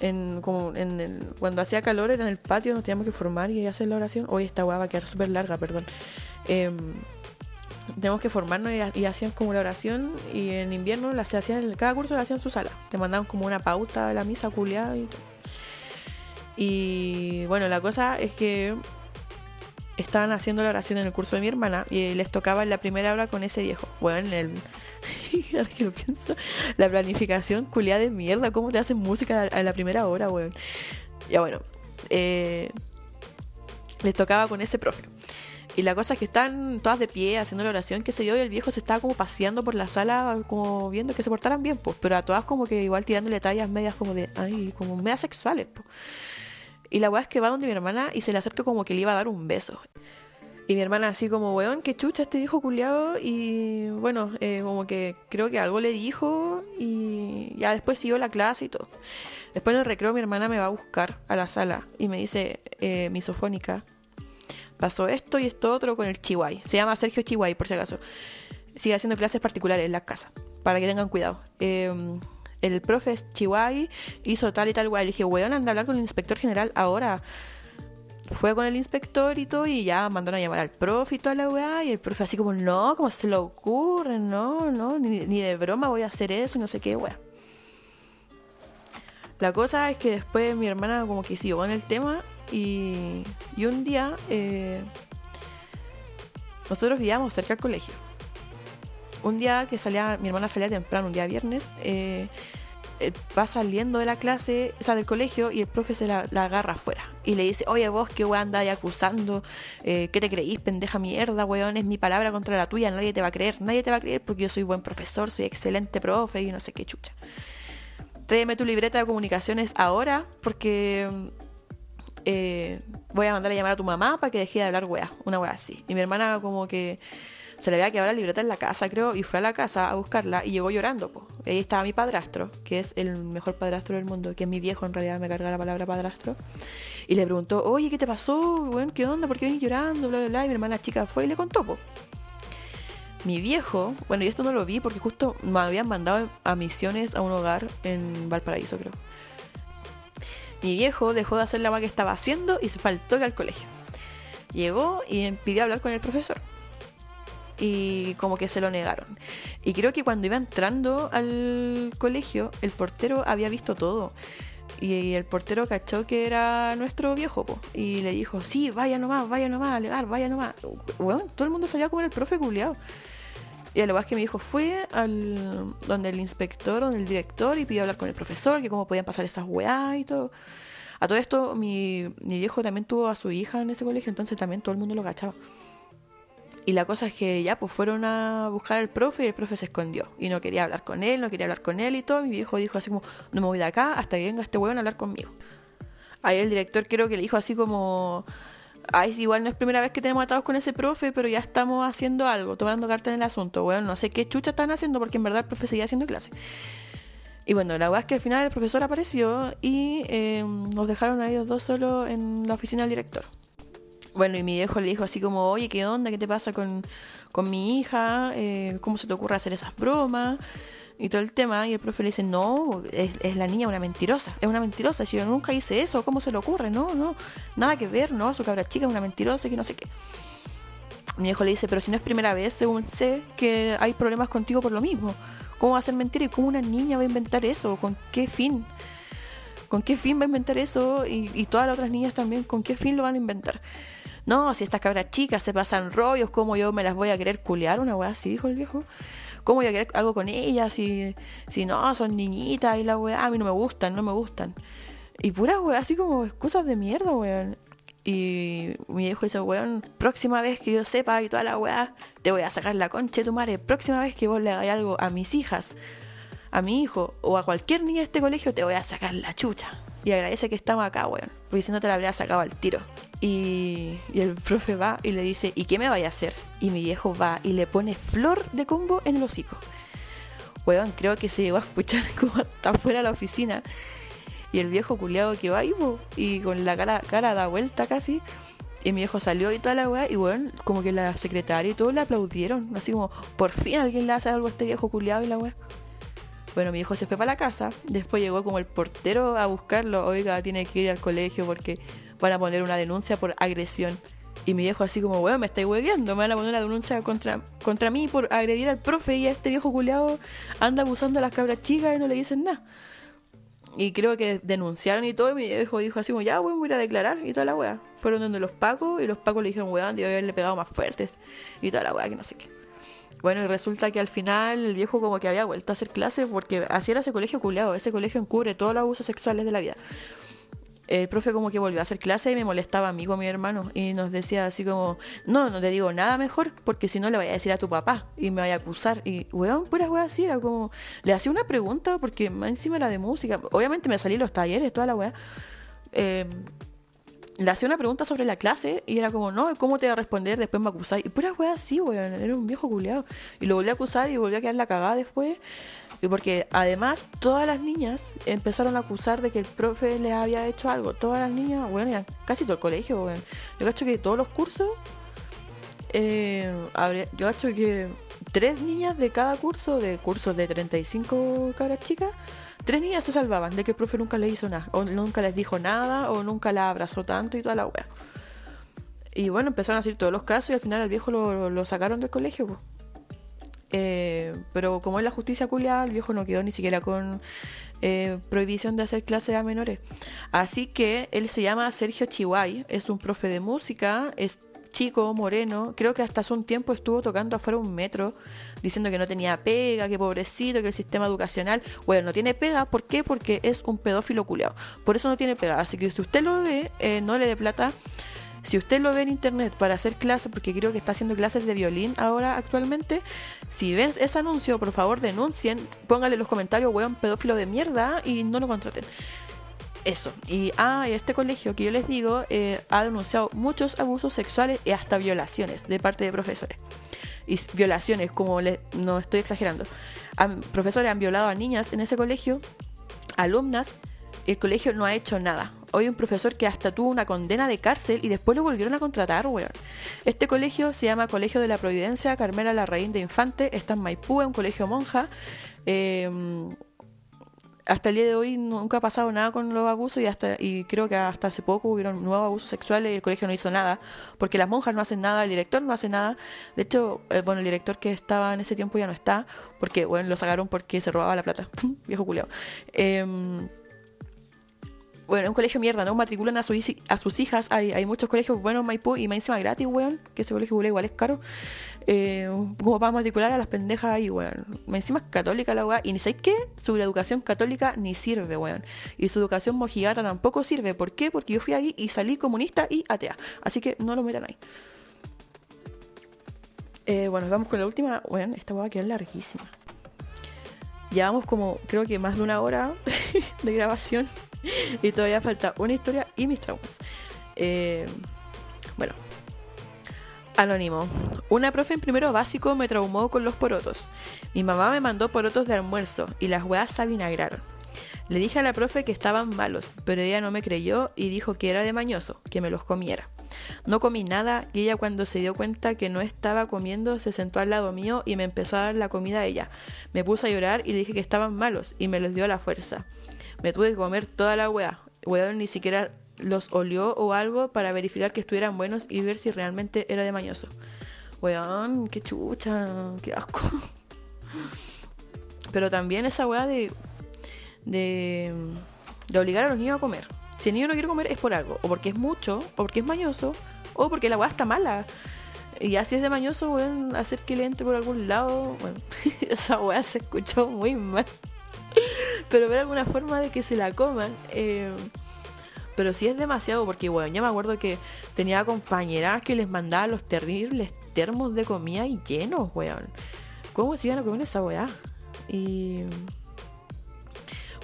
Cuando hacía calor era en el patio, nos teníamos que formar y hacer la oración. Hoy esta weá va a quedar súper larga, perdón. Eh, tenemos que formarnos y, hacían como la oración y en invierno la se hacían, cada curso la hacían en su sala. Te mandaban como una pauta de la misa culiada y todo. Y bueno, la cosa es que estaban haciendo la oración en el curso de mi hermana y les tocaba en la primera hora con ese viejo. Bueno, en el. <laughs> que lo pienso, la planificación culiada de mierda. ¿Cómo te hacen música a la primera hora, weón? Ya bueno, eh, les tocaba con ese profe. Y la cosa es que están todas de pie haciendo la oración, qué sé yo, y el viejo se estaba como paseando por la sala, como viendo que se portaran bien, pues, pero a todas como que igual tirándole tallas medias como de, ay, como medias sexuales, pues. Y la weá es que va donde mi hermana y se le acerca como que le iba a dar un beso. Y mi hermana así como, weón, qué chucha este viejo culiado. Y bueno, eh, como que creo que algo le dijo y ya después siguió la clase y todo. Después en el recreo mi hermana me va a buscar a la sala y me dice, eh, misofónica, pasó esto y esto otro con el Chihuay. Se llama Sergio Chihuay, por si acaso. Sigue haciendo clases particulares en la casa, para que tengan cuidado. Eh, el profe Chihuahua hizo tal y tal weá. Le dije, weón, anda a hablar con el inspector general ahora. Fue con el inspector y todo, y ya mandaron a llamar al profe y toda la weá. Y el profe, así como, no, ¿cómo se le ocurre? No, no, ni, de broma voy a hacer eso, no sé qué weá. La cosa es que después mi hermana, como que siguió con el tema, y, y un día eh, nosotros vivíamos cerca del colegio un día que salía, mi hermana salía temprano, un día viernes, eh, eh, va saliendo de la clase, o sea, del colegio, y el profe se la, agarra afuera. Y le dice, oye vos, qué weón andáis acusando, eh, ¿qué te creís, pendeja mierda, weón? Es mi palabra contra la tuya, nadie te va a creer, nadie te va a creer porque yo soy buen profesor, soy excelente profe y no sé qué chucha. Tráeme tu libreta de comunicaciones ahora porque voy a mandar a llamar a tu mamá para que deje de hablar weá, una weá así. Y mi hermana como que se le había quedado la libreta en la casa, creo, y fue a la casa a buscarla y llegó llorando. Po. ahí estaba mi padrastro, que es el mejor padrastro del mundo, que es mi viejo, en realidad me carga la palabra padrastro. Y le preguntó, oye, ¿qué te pasó? Bueno, ¿Qué onda? ¿Por qué venís llorando? Bla, bla, bla. Y mi hermana chica fue y le contó. Po. Mi viejo, bueno, y esto no lo vi porque justo me habían mandado a misiones a un hogar en Valparaíso, creo. Mi viejo dejó de hacer la que estaba haciendo y se faltó al colegio. Llegó y pidió hablar con el profesor y como que se lo negaron. Y creo que cuando iba entrando al colegio, el portero había visto todo. Y el portero cachó que era nuestro viejo, y le dijo, sí, vaya nomás, vaya nomás, alegar, vaya nomás. Bueno, todo el mundo sabía cómo era el profe culiado. Y a lo más que mi hijo fue al donde el inspector, donde el director, y pidió hablar con el profesor, que cómo podían pasar esas weas y todo. A todo esto, mi, mi viejo también tuvo a su hija en ese colegio, entonces también todo el mundo lo cachaba. Y la cosa es que ya pues fueron a buscar al profe y el profe se escondió. Y no quería hablar con él, no quería hablar con él y todo. Mi viejo dijo así como, no me voy de acá hasta que venga este weón a hablar conmigo. Ahí el director creo que le dijo así como, ay, igual no es primera vez que tenemos atados con ese profe, pero ya estamos haciendo algo, tomando carta en el asunto. Bueno, no sé qué chucha están haciendo porque en verdad el profe seguía haciendo clase. Y bueno, la verdad es que al final el profesor apareció y eh, nos dejaron a ellos dos solos en la oficina del director. Bueno, y mi viejo le dijo así como, oye, ¿qué onda? ¿Qué te pasa con, mi hija? Eh, ¿Cómo se te ocurre hacer esas bromas? Y todo el tema. Y el profe le dice, no, es, la niña una mentirosa. Es una mentirosa. Si yo nunca hice eso, ¿cómo se le ocurre? No, no, nada que ver, ¿no? Su cabra chica es una mentirosa, que no sé qué. Mi viejo le dice, pero si no es primera vez, según sé, que hay problemas contigo por lo mismo. ¿Cómo va a ser mentira? ¿Y cómo una niña va a inventar eso? ¿Con qué fin? ¿Con qué fin va a inventar eso? Y, y todas las otras niñas también, ¿con qué fin lo van a inventar? No, si estas cabras chicas se pasan rollos, ¿cómo yo me las voy a querer culear? Una weá así, dijo el viejo. ¿Cómo voy a querer algo con ellas si, si no, son niñitas y la weá? A mí no me gustan, no me gustan. Y pura weá, así como cosas de mierda, weón. Y mi viejo dice, weón, próxima vez que yo sepa y toda la weá, te voy a sacar la concha de tu madre. Próxima vez que vos le hagáis algo a mis hijas, a mi hijo o a cualquier niña de este colegio, te voy a sacar la chucha. Y agradece que estamos acá, weón. Porque si no te la habría sacado al tiro. Y, el profe va y le dice, ¿y qué me vaya a hacer? Y mi viejo va y le pone flor de combo en el hocico. Weón, creo que se llegó a escuchar <laughs> como hasta afuera de la oficina. Y el viejo culiado que va po, y con la cara, cara da vuelta casi. Y mi viejo salió y toda la weá, y bueno, como que la secretaria y todos le aplaudieron. Así como, por fin alguien le hace algo a este viejo culiado y la weá. Bueno, mi hijo se fue para la casa. Después llegó como el portero a buscarlo. Oiga, tiene que ir al colegio porque van a poner una denuncia por agresión. Y mi viejo así como, weón, me estáis hueviando, me van a poner una denuncia contra, contra mí por agredir al profe y a este viejo culiado anda abusando a las cabras chicas y no le dicen nada. Y creo que denunciaron y todo, y mi viejo dijo así como, ya, weón, voy a declarar y toda la weá. Fueron donde los pacos y los pacos le dijeron, weón, debe haberle pegado más fuertes y toda la weá, que no sé qué. Bueno, y resulta que al final el viejo como que había vuelto a hacer clases porque así era ese colegio culiado, ese colegio encubre todos los abusos sexuales de la vida el profe como que volvió a hacer clase y me molestaba a mí con mi hermano y nos decía así como, no, no te digo nada mejor porque si no le voy a decir a tu papá y me vaya a acusar. Y, weón, pura weá así, era como, le hacía una pregunta porque encima era de música, obviamente me salí los talleres, toda la weá. Eh, le hacía una pregunta sobre la clase y era como, no, ¿cómo te voy a responder? Después me acusáis. Y pura weá así, weón, era un viejo culiado. Y lo volví a acusar y volví a quedar la cagada después. Y porque además todas las niñas empezaron a acusar de que el profe les había hecho algo. Todas las niñas, bueno, casi todo el colegio, bueno. Yo cacho que todos los cursos, eh, yo cacho que tres niñas de cada curso, de cursos de 35 cabras chicas, tres niñas se salvaban de que el profe nunca les hizo nada, o nunca les dijo nada, o nunca la abrazó tanto y toda la wea. Y bueno, empezaron a hacer todos los casos y al final al viejo lo, sacaron del colegio. Eh, pero como es la justicia culiada, el viejo no quedó ni siquiera con eh, prohibición de hacer clases a menores. Así que él se llama Sergio Chihuay, es un profe de música, es chico, moreno, creo que hasta hace un tiempo estuvo tocando afuera un metro diciendo que no tenía pega, que pobrecito, que el sistema educacional, bueno, no tiene pega, ¿por qué? Porque es un pedófilo culiado. Por eso no tiene pega. Así que si usted lo ve, eh, no le dé plata si usted lo ve en internet para hacer clases, porque creo que está haciendo clases de violín ahora actualmente, si ven ese anuncio, por favor denuncien, pónganle en los comentarios, weón, pedófilo de mierda y no lo contraten. Eso. Y, este colegio que yo les digo eh, ha denunciado muchos abusos sexuales y hasta violaciones de parte de profesores. Y violaciones, como le, no estoy exagerando. profesores han violado a niñas en ese colegio, alumnas, el colegio no ha hecho nada hoy un profesor que hasta tuvo una condena de cárcel y después lo volvieron a contratar, weón. Este colegio se llama Colegio de la Providencia Carmela Larraín de Infante, está en Maipú, un colegio monja. Em, hasta el día de hoy nunca ha pasado nada con los abusos y hasta y creo que hasta hace poco hubieron nuevos abusos sexuales y el colegio no hizo nada porque las monjas no hacen nada el director no hace nada de hecho el, bueno el director que estaba en ese tiempo ya no está porque bueno lo sacaron porque se robaba la plata <laughs> viejo culiao eh, bueno, un colegio mierda, ¿no? Matriculan a, a sus hijas. Hay, hay muchos colegios buenos en Maipú y más gratis, weón. Que ese colegio igual es caro. Eh, como para matricular a las pendejas ahí, weón. Encima es católica la weá. Y ni sé qué, su educación católica ni sirve, weón. Y su educación mojigata tampoco sirve. ¿Por qué? Porque yo fui ahí y salí comunista y atea. Así que no lo metan ahí. Eh, bueno, vamos con la última. Bueno, esta va a quedar larguísima. Llevamos como, creo que más de una hora <laughs> de grabación. y todavía falta una historia y mis traumas. Eh, bueno. Anónimo. Una profe en primero básico me traumó con los porotos. Mi mamá me mandó porotos de almuerzo y las weas se avinagraron. Le dije a la profe que estaban malos, pero ella no me creyó y dijo que era de mañoso, que me los comiera. No comí nada y ella cuando se dio cuenta que no estaba comiendo se sentó al lado mío y me empezó a dar la comida a ella. Me puse a llorar y le dije que estaban malos y me los dio a la fuerza. Me tuve que comer toda la weá. Weón ni siquiera los olió o algo para verificar que estuvieran buenos y ver si realmente era de mañoso. Weón, qué chucha, qué asco. Pero también esa weá de, de, de obligar a los niños a comer. Si el niño no quiere comer es por algo, o porque es mucho, o porque es mañoso, o porque la weá está mala. Y así es de mañoso, weón, hacer que le entre por algún lado. Bueno, <laughs> esa weá se escuchó muy mal. pero ver alguna forma de que se la coman. Eh, pero sí es demasiado, porque bueno, yo me acuerdo que tenía compañeras que les mandaba los terribles termos de comida y llenos, weón. ¿Cómo se iban a comer esa weá? Y.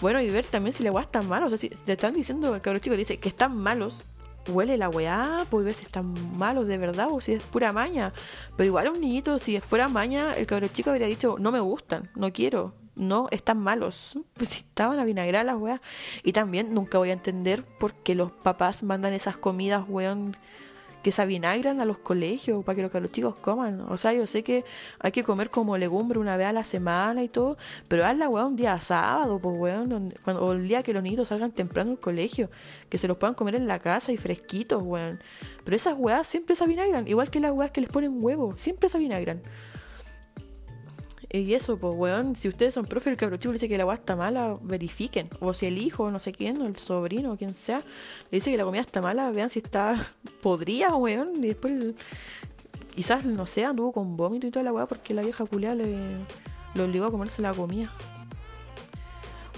Bueno, y ver también si la weá está mala. O sea, si te están diciendo, el cabrón chico dice que están malos, huele la weá, pues ver si están malos de verdad o si es pura maña. Pero igual un niñito, si fuera maña, el cabrón chico habría dicho, no me gustan, no quiero no están malos. <laughs> Pues si estaban a vinagrar las weas. Y también nunca voy a entender por qué los papás mandan esas comidas, weón, que se avinagran a los colegios para que los, chicos coman. O sea, yo sé que hay que comer como legumbre una vez a la semana y todo, pero hazla, weón, un día sábado, pues, weón, o el día que los niños salgan temprano al colegio, que se los puedan comer en la casa y fresquitos, weón. Pero esas weas siempre se avinagran, igual que las weas que les ponen huevo, siempre se avinagran. Y eso, pues, weón, si ustedes son profe, el cabro chico le dice que la weá está mala, verifiquen. O si el hijo, no sé quién, o el sobrino, o quien sea, le dice que la comida está mala, vean si está <laughs> podrida, weón. Y después, quizás, no sé, anduvo con vómito y toda la weá porque la vieja culia le, le obligó a comerse la comida.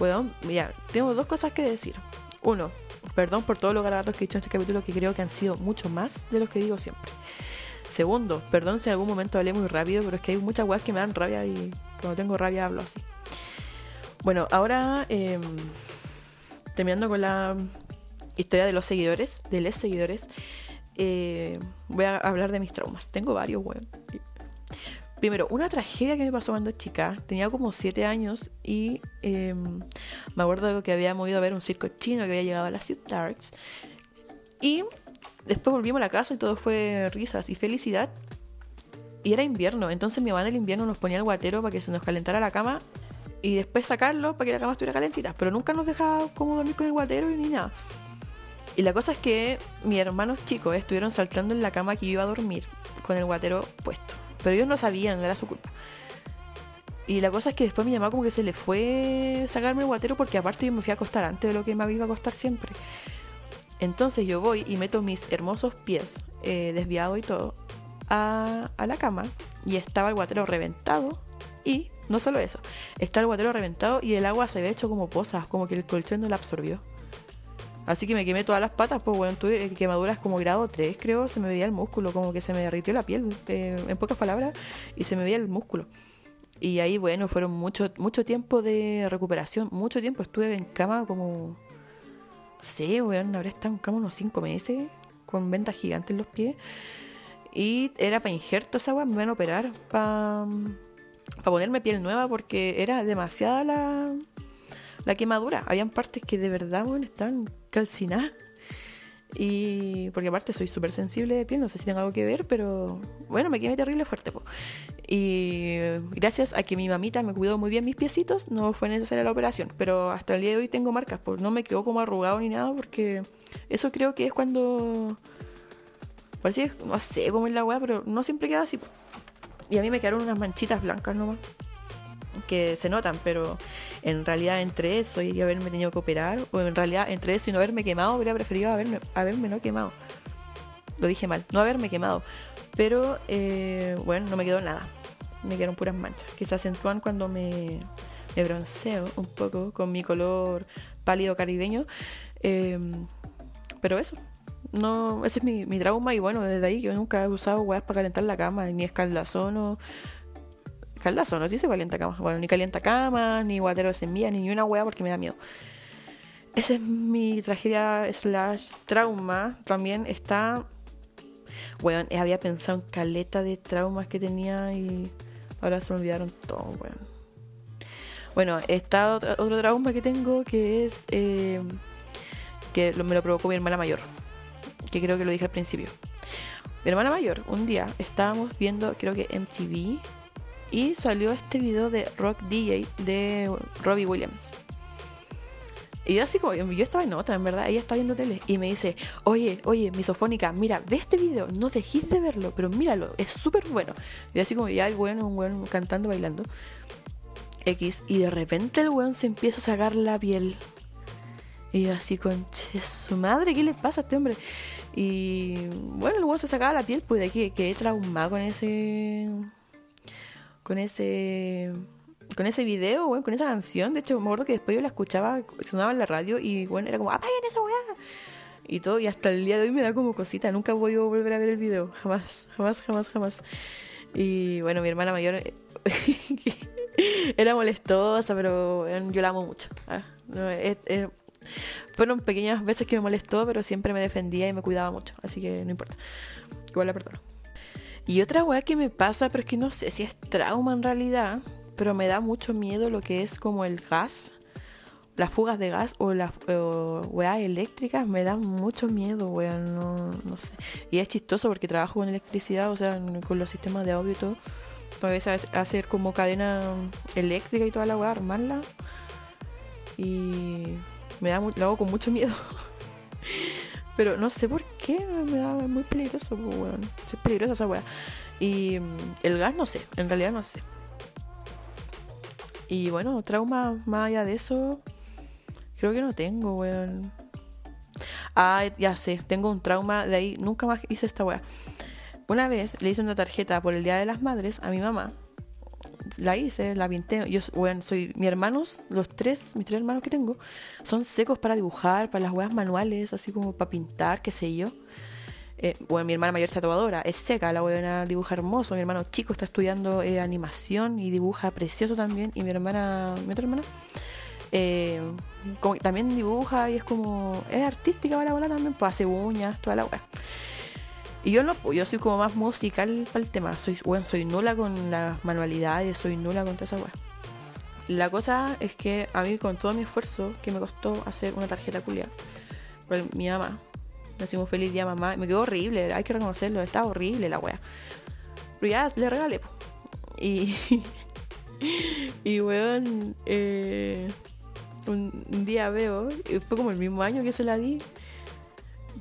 Weón, mira, tengo dos cosas que decir. Uno, perdón por todos los garabatos que he dicho en este capítulo, que creo que han sido mucho más de los que digo siempre. Segundo, perdón si en algún momento hablé muy rápido, pero es que hay muchas weas que me dan rabia y cuando tengo rabia hablo así. Bueno, ahora em, terminando con la historia de los seguidores, de los seguidores, eh, voy a hablar de mis traumas. Tengo varios, weón. Primero, una tragedia que me pasó cuando chica. Tenía como 7 años y em, me acuerdo que había ido a ver un circo chino que había llegado a la Ciudad Darks. Y Después volvimos a la casa y todo fue risas y felicidad. Y era invierno, entonces mi mamá en el invierno nos ponía el guatero para que se nos calentara la cama y después sacarlo para que la cama estuviera calentita. Pero nunca nos dejaba como dormir con el guatero ni nada. Y la cosa es que mis hermanos chicos estuvieron saltando en la cama que iba a dormir con el guatero puesto. Pero ellos no sabían, era su culpa. Y la cosa es que después mi mamá como que se le fue sacarme el guatero porque aparte yo me fui a acostar antes de lo que me iba a acostar siempre. Entonces yo voy y meto mis hermosos pies, eh, desviado y todo, a, la cama y estaba el guatero reventado y no solo eso, está el guatero reventado y el agua se ve hecho como pozas, como que el colchón no la absorbió. Así que me quemé todas las patas, pues bueno, tuve quemaduras como grado 3, creo, se me veía el músculo, como que se me derritió la piel, eh, en pocas palabras, y se me veía el músculo. Y ahí, bueno, fueron mucho, mucho tiempo de recuperación, mucho tiempo, estuve en cama como sé, weón, habré estado cama unos 5 meses con ventas gigantes en los pies. Y era para injerto esa weón, me iban a operar para pa ponerme piel nueva porque era demasiada la, la quemadura. Habían partes que de verdad, weón, estaban calcinadas. Y porque aparte soy súper sensible de piel, no sé si tengo algo que ver, pero bueno, me quedé terrible fuerte. Po. Y gracias a que mi mamita me cuidó muy bien mis piecitos, no fue necesaria la operación. Pero hasta el día de hoy tengo marcas, pues no me quedó como arrugado ni nada, porque eso creo que es cuando. Parece, no sé cómo es la weá, pero no siempre queda así. Y a mí me quedaron unas manchitas blancas nomás que se notan, pero en realidad entre eso y haberme tenido que operar, o en realidad entre eso y no haberme quemado, hubiera preferido haberme, haberme no quemado. Lo dije mal, no haberme quemado. Pero eh, bueno, no me quedó nada. Me quedaron puras manchas, que se acentúan cuando me, bronceo un poco con mi color pálido caribeño. Em, pero eso, no, ese es mi, mi, trauma y bueno, desde ahí yo nunca he usado weas para calentar la cama, ni escaldazón o caldazo, no sé si se calienta cama. Bueno, ni calienta cama, ni guatero de semilla, ni una hueá porque me da miedo. Esa es mi tragedia slash trauma. También está. Bueno, había pensado en caleta de traumas que tenía y ahora se me olvidaron todo, bueno. Bueno, está otro, otro trauma que tengo que es eh, que me lo provocó mi hermana mayor, que creo que lo dije al principio. Mi hermana mayor, un día estábamos viendo, creo que MTV, y salió este video de Rock DJ de Robbie Williams. Y así como, yo estaba en otra, en verdad, ella estaba viendo tele y me dice, oye, oye, misofónica, mira, ve este video, no dejes de verlo, pero míralo, es súper bueno. Y así como ya el bueno, un weón cantando, bailando. X, y de repente el weón se empieza a sacar la piel. Y así, conche, su madre, ¿qué le pasa a este hombre? Y bueno, el weón se sacaba la piel, pues de aquí quedé traumado con ese con ese con ese video, bueno, con esa canción. De hecho, me acuerdo que después yo la escuchaba, sonaba en la radio y bueno, era como, apaguen esa weá. Y todo, y hasta el día de hoy me da como cosita. Nunca voy a volver a ver el video. Jamás, jamás, jamás, jamás. Y bueno, mi hermana mayor <laughs> era molestosa, pero yo la amo mucho. Ah, fueron pequeñas veces que me molestó, pero siempre me defendía y me cuidaba mucho. Así que no importa. Igual la perdono. Y otra weá que me pasa, pero es que no sé si es trauma en realidad, pero me da mucho miedo lo que es como el gas, las fugas de gas o las weas eléctricas me dan mucho miedo, weón, no, no sé. Y es chistoso porque trabajo con electricidad, o sea, con los sistemas de audio y todo. Entonces hacer como cadena eléctrica y toda la wea, armarla. Y me da lo hago con mucho miedo. <laughs> Pero no sé por qué me da muy peligroso, weón. Es peligrosa esa wea. Y mm, el gas no sé, en realidad no sé. Y bueno, trauma más allá de eso, creo que no tengo, weón. Ah, ya sé, tengo un trauma de ahí, nunca más hice esta weá. Una vez le hice una tarjeta por el Día de las Madres a mi mamá. La hice, la pinté. Yo, bueno, soy, mis hermanos, los tres, mis tres hermanos que tengo, son secos para dibujar, para las weas manuales, así como para pintar, qué sé yo. Eh, bueno, mi hermana mayor está tatuadora, es seca, la buena dibuja hermoso. Mi hermano chico está estudiando eh, animación y dibuja precioso también. Y mi hermana, mi otra hermana, eh, también dibuja y es como, es artística para la bola también, pues hace uñas, toda la weá. Y yo no, pues, yo soy como más musical para el tema. Soy, bueno, soy nula con las manualidades, soy nula con toda esa weá. La cosa es que a mí con todo mi esfuerzo que me costó hacer una tarjeta culia, por mi mamá, decimos feliz día mamá. Me quedó horrible, hay que reconocerlo, estaba horrible la wea. Pero ya le regalé. Y. <laughs> y weón. Eh, un, día veo, fue como el mismo año que se la di,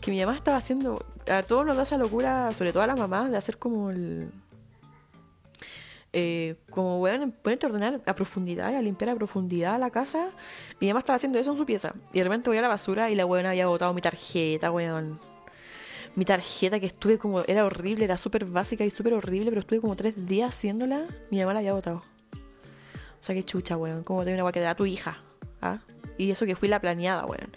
que mi mamá estaba haciendo. A todos nos da esa locura, sobre todo a las mamás, de hacer como el eh, como weón, ponerte a ordenar a profundidad y a limpiar a profundidad la casa. Y además estaba haciendo eso en su pieza. Y de repente voy a la basura y la weón había botado mi tarjeta, weón. Mi tarjeta que estuve como, era horrible, era súper básica y súper horrible, pero estuve como tres días haciéndola. Mi mamá la había botado. O sea, qué chucha, weón. Como tener una weá que tu hija. ¿ah? Y eso que fui la planeada, weón.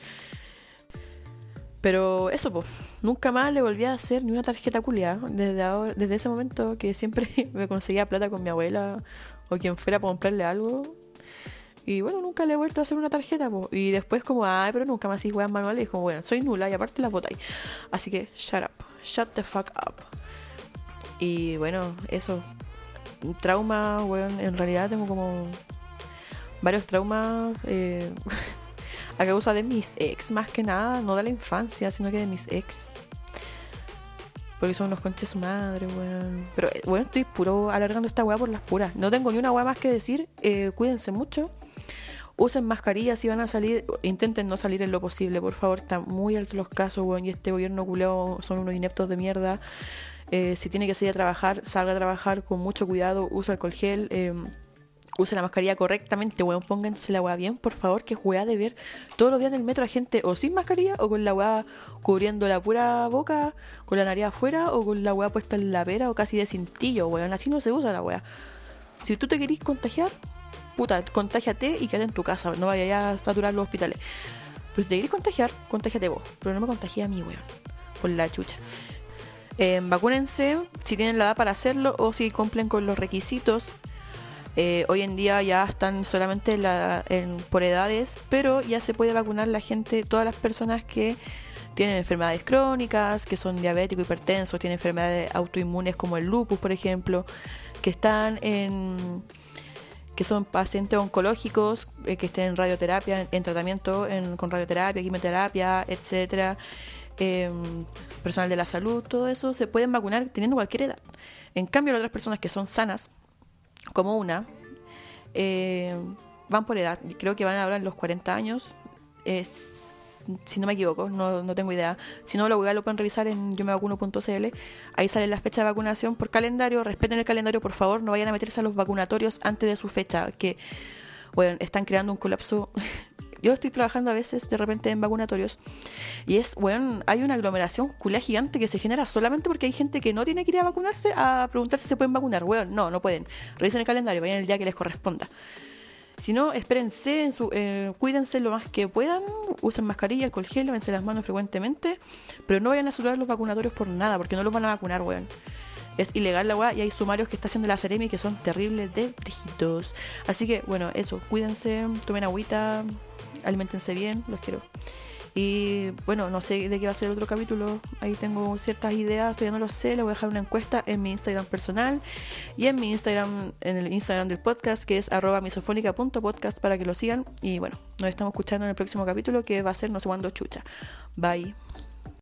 Pero eso, pues, nunca más le volví a hacer ni una tarjeta culia. Desde, desde ese momento que siempre <laughs> me conseguía plata con mi abuela o quien fuera para comprarle algo. Y bueno, nunca le he vuelto a hacer una tarjeta. Po. Y después como, ay, pero nunca más hice weas manuales. Y como, bueno, soy nula y aparte la botáis. Así que, shut up. Shut the fuck up. Y bueno, eso. Trauma, weón, en realidad tengo como varios traumas. Eh, <laughs> a causa de mis ex, más que nada, no de la infancia, sino que de mis ex. Porque son unos conches su madre, weón. Pero, bueno, estoy puro alargando esta weá por las puras. No tengo ni una weá más que decir. Eh, cuídense mucho. Usen mascarillas si van a salir. Intenten no salir en lo posible, por favor. Están muy altos los casos, weón. Y este gobierno culeo son unos ineptos de mierda. Eh, si tiene que salir a trabajar, salga a trabajar con mucho cuidado. Usa alcohol gel. Eh, use la mascarilla correctamente, weón, pónganse la weá bien, por favor, que es weá de ver todos los días en el metro a gente o sin mascarilla o con la weá cubriendo la pura boca, con la nariz afuera o con la weá puesta en la pera o casi de cintillo, weón, así no se usa la weá. Si tú te querís contagiar, puta, contagiate y quédate en tu casa, no vayas a saturar los hospitales. Pero si te querís contagiar, contagiate vos, pero no me contagie a mí, weón, por la chucha. Eh, vacúnense si tienen la edad para hacerlo o si cumplen con los requisitos eh, hoy en día ya están solamente por edades, pero ya se puede vacunar la gente, todas las personas que tienen enfermedades crónicas, que son diabéticos, hipertensos, tienen enfermedades autoinmunes como el lupus, por ejemplo, que están en que son pacientes oncológicos eh, que estén en radioterapia, en, tratamiento con radioterapia, quimioterapia, etcétera, em, personal de la salud, todo eso se pueden vacunar teniendo cualquier edad. En cambio, las otras personas que son sanas, como una, eh, van por edad. Creo que van a hablar en los 40 años. si no me equivoco, no, no, tengo idea. Si no, lo, lo pueden revisar en yo me vacuno.cl. Ahí salen las fechas de vacunación por calendario. Respeten el calendario, por favor. No vayan a meterse a los vacunatorios antes de su fecha. Que, bueno, están creando un colapso yo estoy trabajando a veces de repente en vacunatorios y es, bueno, hay una aglomeración culé gigante que se genera solamente porque hay gente que no tiene que ir a vacunarse a preguntar si se pueden vacunar. Weón, no, no pueden. Revisen el calendario, vayan el día que les corresponda. Si no, espérense, en su, eh, cuídense lo más que puedan, usen mascarilla, alcohol gel, lávense las manos frecuentemente, pero no vayan a saturar los vacunatorios por nada, porque no los van a vacunar, weón. Es ilegal la weá y hay sumarios que está haciendo la Ceremi que son terribles de brígidos. Así que, bueno, eso, cuídense, tomen agüita, alimentense bien, los quiero. Y bueno, no sé de qué va a ser otro capítulo. Ahí tengo ciertas ideas, todavía no lo sé. Le voy a dejar una encuesta en mi Instagram personal y en mi Instagram, en el Instagram del podcast, que es arroba misofónica.podcast para que lo sigan. Y bueno, nos estamos escuchando en el próximo capítulo que va a ser no sé cuándo chucha. Bye.